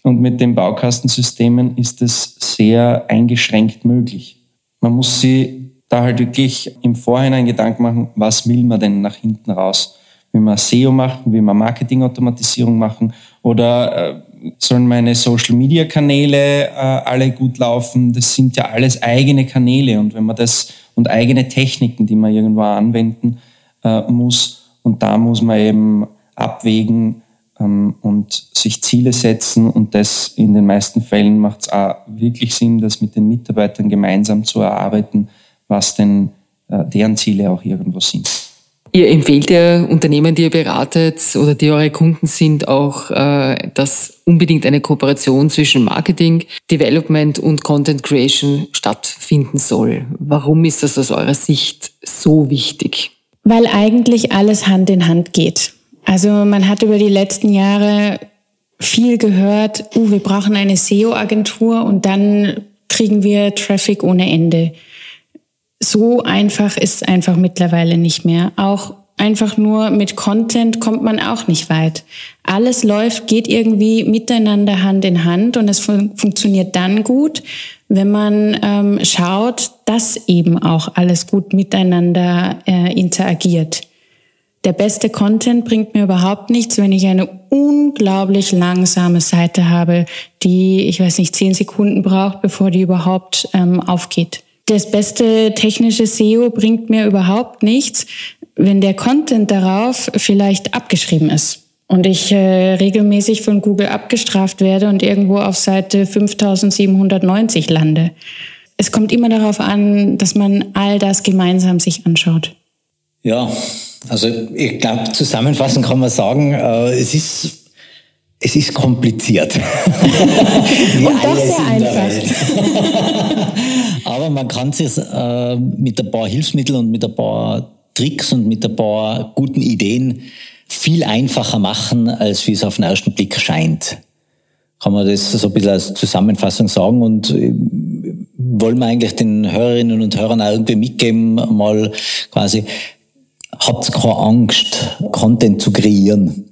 Und mit den Baukastensystemen ist es sehr eingeschränkt möglich. Man muss sich da halt wirklich im Vorhinein Gedanken machen, was will man denn nach hinten raus? Will man SEO machen? Will man Marketingautomatisierung machen? Oder äh, sollen meine Social-Media-Kanäle äh, alle gut laufen? Das sind ja alles eigene Kanäle. Und wenn man das und eigene Techniken, die man irgendwo anwenden äh, muss, und da muss man eben abwägen, und sich Ziele setzen. Und das in den meisten Fällen macht es auch wirklich Sinn, das mit den Mitarbeitern gemeinsam zu erarbeiten, was denn äh, deren Ziele auch irgendwo sind. Ihr empfehlt ja Unternehmen, die ihr beratet oder die eure Kunden sind, auch, äh, dass unbedingt eine Kooperation zwischen Marketing, Development und Content Creation stattfinden soll. Warum ist das aus eurer Sicht so wichtig? Weil eigentlich alles Hand in Hand geht. Also man hat über die letzten Jahre viel gehört, uh, wir brauchen eine SEO-Agentur und dann kriegen wir Traffic ohne Ende. So einfach ist es einfach mittlerweile nicht mehr. Auch einfach nur mit Content kommt man auch nicht weit. Alles läuft, geht irgendwie miteinander Hand in Hand und es fun funktioniert dann gut, wenn man ähm, schaut, dass eben auch alles gut miteinander äh, interagiert. Der beste Content bringt mir überhaupt nichts, wenn ich eine unglaublich langsame Seite habe, die, ich weiß nicht, zehn Sekunden braucht, bevor die überhaupt ähm, aufgeht. Das beste technische SEO bringt mir überhaupt nichts, wenn der Content darauf vielleicht abgeschrieben ist und ich äh, regelmäßig von Google abgestraft werde und irgendwo auf Seite 5790 lande. Es kommt immer darauf an, dass man all das gemeinsam sich anschaut. Ja, also ich glaube, zusammenfassend kann man sagen, äh, es ist es ist kompliziert. Und doch sehr einfach. Aber man kann es äh, mit ein paar Hilfsmitteln und mit ein paar Tricks und mit ein paar guten Ideen viel einfacher machen, als wie es auf den ersten Blick scheint. Kann man das so ein bisschen als Zusammenfassung sagen. Und äh, wollen wir eigentlich den Hörerinnen und Hörern auch irgendwie mitgeben, mal quasi, habt keine Angst, Content zu kreieren.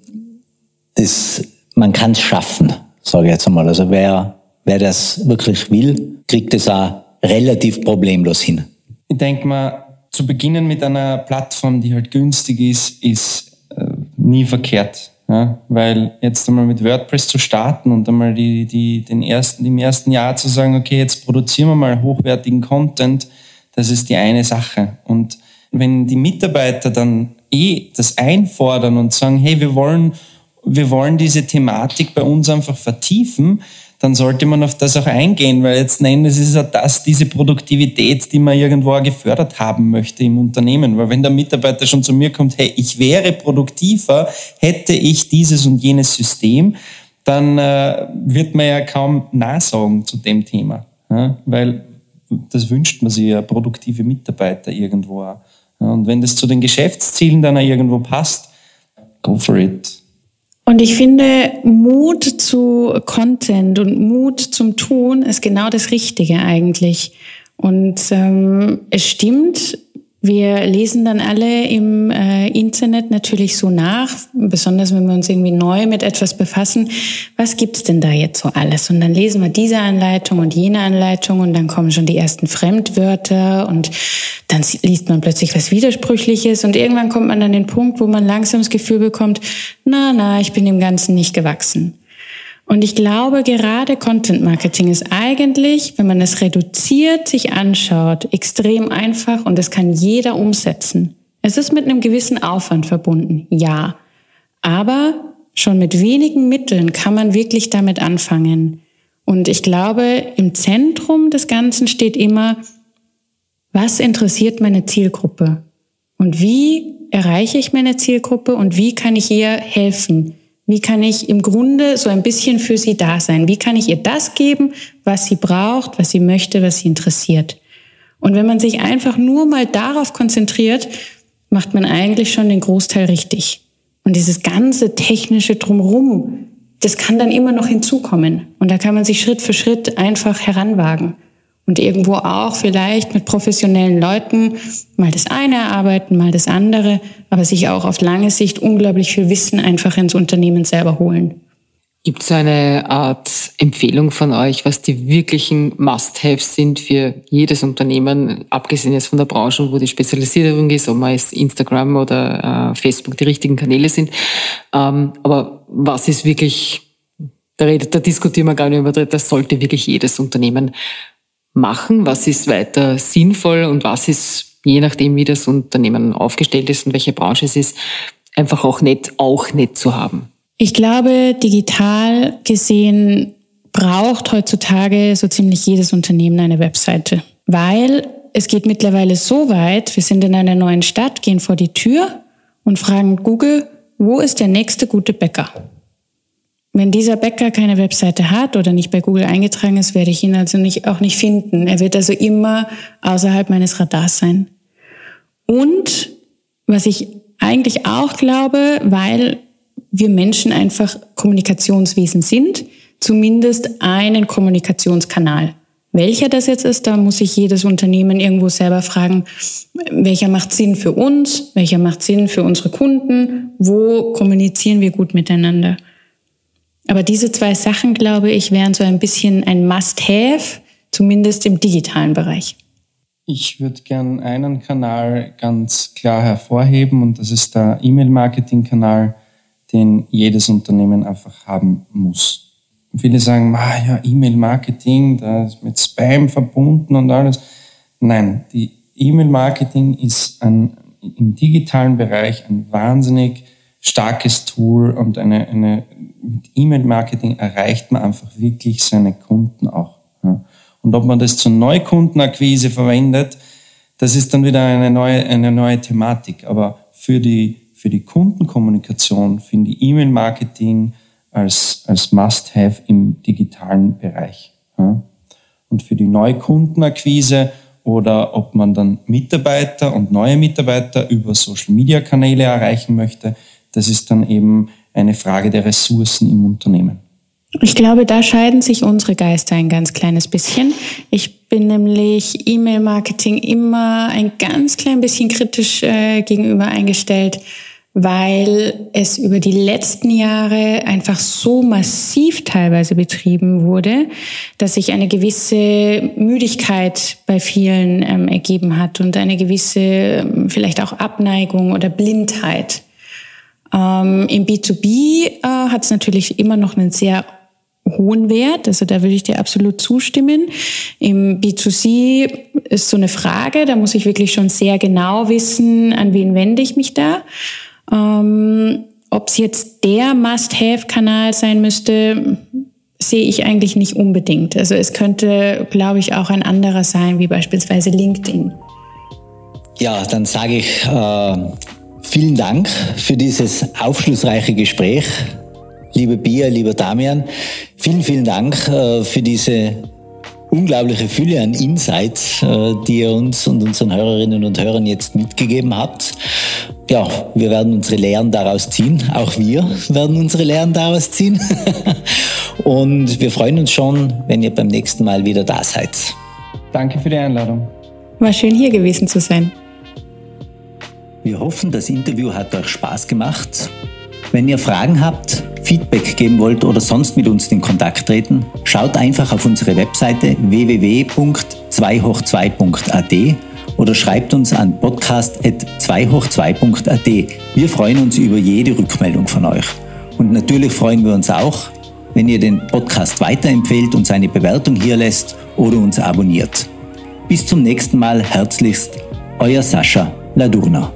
Das, man kann es schaffen, sage ich jetzt einmal. Also wer, wer das wirklich will, kriegt es auch relativ problemlos hin. Ich denke mal, zu beginnen mit einer Plattform, die halt günstig ist, ist äh, nie verkehrt. Ja, weil jetzt einmal mit WordPress zu starten und einmal die, die, den ersten, im ersten Jahr zu sagen, okay, jetzt produzieren wir mal hochwertigen Content, das ist die eine Sache. Und wenn die Mitarbeiter dann eh das einfordern und sagen, hey, wir wollen, wir wollen diese Thematik bei uns einfach vertiefen, dann sollte man auf das auch eingehen, weil jetzt nennen es ist ja das, diese Produktivität, die man irgendwo gefördert haben möchte im Unternehmen. Weil wenn der Mitarbeiter schon zu mir kommt, hey, ich wäre produktiver, hätte ich dieses und jenes System, dann äh, wird man ja kaum nachsagen zu dem Thema. Ja? Weil das wünscht man sich ja, produktive Mitarbeiter irgendwo auch. Und wenn das zu den Geschäftszielen dann irgendwo passt, go for it. Und ich finde, Mut zu Content und Mut zum Tun ist genau das Richtige eigentlich. Und ähm, es stimmt, wir lesen dann alle im äh, Internet natürlich so nach, besonders wenn wir uns irgendwie neu mit etwas befassen. Was gibt's denn da jetzt so alles? Und dann lesen wir diese Anleitung und jene Anleitung und dann kommen schon die ersten Fremdwörter und dann liest man plötzlich was Widersprüchliches und irgendwann kommt man an den Punkt, wo man langsam das Gefühl bekommt, na, na, ich bin dem Ganzen nicht gewachsen. Und ich glaube, gerade Content Marketing ist eigentlich, wenn man es reduziert, sich anschaut, extrem einfach und das kann jeder umsetzen. Es ist mit einem gewissen Aufwand verbunden, ja. Aber schon mit wenigen Mitteln kann man wirklich damit anfangen. Und ich glaube, im Zentrum des Ganzen steht immer, was interessiert meine Zielgruppe? Und wie erreiche ich meine Zielgruppe und wie kann ich ihr helfen? Wie kann ich im Grunde so ein bisschen für sie da sein? Wie kann ich ihr das geben, was sie braucht, was sie möchte, was sie interessiert? Und wenn man sich einfach nur mal darauf konzentriert, macht man eigentlich schon den Großteil richtig. Und dieses ganze technische Drumherum, das kann dann immer noch hinzukommen. Und da kann man sich Schritt für Schritt einfach heranwagen und irgendwo auch vielleicht mit professionellen Leuten mal das eine erarbeiten, mal das andere, aber sich auch auf lange Sicht unglaublich viel Wissen einfach ins Unternehmen selber holen. Gibt es eine Art Empfehlung von euch, was die wirklichen Must-Haves sind für jedes Unternehmen, abgesehen jetzt von der Branche, wo die Spezialisierung ist, ob man jetzt Instagram oder äh, Facebook die richtigen Kanäle sind. Ähm, aber was ist wirklich, da, redet, da diskutieren wir gar nicht über, das sollte wirklich jedes Unternehmen machen? Was ist weiter sinnvoll und was ist, je nachdem, wie das Unternehmen aufgestellt ist und welche Branche es ist, einfach auch nicht, auch nicht zu haben? Ich glaube, digital gesehen braucht heutzutage so ziemlich jedes Unternehmen eine Webseite, weil es geht mittlerweile so weit, wir sind in einer neuen Stadt, gehen vor die Tür und fragen Google, wo ist der nächste gute Bäcker? Wenn dieser Bäcker keine Webseite hat oder nicht bei Google eingetragen ist, werde ich ihn also nicht, auch nicht finden. Er wird also immer außerhalb meines Radars sein. Und was ich eigentlich auch glaube, weil wir Menschen einfach Kommunikationswesen sind, zumindest einen Kommunikationskanal. Welcher das jetzt ist, da muss sich jedes Unternehmen irgendwo selber fragen, welcher macht Sinn für uns, welcher macht Sinn für unsere Kunden, wo kommunizieren wir gut miteinander. Aber diese zwei Sachen, glaube ich, wären so ein bisschen ein Must-Have, zumindest im digitalen Bereich. Ich würde gern einen Kanal ganz klar hervorheben und das ist der E-Mail-Marketing-Kanal, den jedes Unternehmen einfach haben muss. Viele sagen, ah, ja, E-Mail-Marketing, da ist mit Spam verbunden und alles. Nein, die E-Mail-Marketing ist ein, im digitalen Bereich ein wahnsinnig starkes Tool und eine, eine mit E-Mail-Marketing erreicht man einfach wirklich seine Kunden auch. Ja. Und ob man das zur Neukundenakquise verwendet, das ist dann wieder eine neue, eine neue Thematik. Aber für die, für die Kundenkommunikation finde ich E-Mail-Marketing als, als Must-Have im digitalen Bereich. Ja. Und für die Neukundenakquise oder ob man dann Mitarbeiter und neue Mitarbeiter über Social-Media-Kanäle erreichen möchte, das ist dann eben eine Frage der Ressourcen im Unternehmen. Ich glaube, da scheiden sich unsere Geister ein ganz kleines bisschen. Ich bin nämlich E-Mail-Marketing immer ein ganz klein bisschen kritisch äh, gegenüber eingestellt, weil es über die letzten Jahre einfach so massiv teilweise betrieben wurde, dass sich eine gewisse Müdigkeit bei vielen ähm, ergeben hat und eine gewisse ähm, vielleicht auch Abneigung oder Blindheit. Ähm, Im B2B äh, hat es natürlich immer noch einen sehr hohen Wert. Also da würde ich dir absolut zustimmen. Im B2C ist so eine Frage, da muss ich wirklich schon sehr genau wissen, an wen wende ich mich da. Ähm, Ob es jetzt der Must-Have-Kanal sein müsste, sehe ich eigentlich nicht unbedingt. Also es könnte, glaube ich, auch ein anderer sein, wie beispielsweise LinkedIn. Ja, dann sage ich äh, vielen Dank für dieses aufschlussreiche Gespräch. Liebe Bia, lieber Damian, vielen, vielen Dank äh, für diese unglaubliche Fülle an Insights, äh, die ihr uns und unseren Hörerinnen und Hörern jetzt mitgegeben habt. Ja, wir werden unsere Lehren daraus ziehen. Auch wir werden unsere Lehren daraus ziehen. und wir freuen uns schon, wenn ihr beim nächsten Mal wieder da seid. Danke für die Einladung. War schön hier gewesen zu sein. Wir hoffen, das Interview hat euch Spaß gemacht. Wenn ihr Fragen habt, Feedback geben wollt oder sonst mit uns in Kontakt treten, schaut einfach auf unsere Webseite www.2hoch2.at oder schreibt uns an podcast.2hoch2.at. Wir freuen uns über jede Rückmeldung von euch. Und natürlich freuen wir uns auch, wenn ihr den Podcast weiterempfehlt und seine Bewertung hier lässt oder uns abonniert. Bis zum nächsten Mal herzlichst, euer Sascha Ladurna.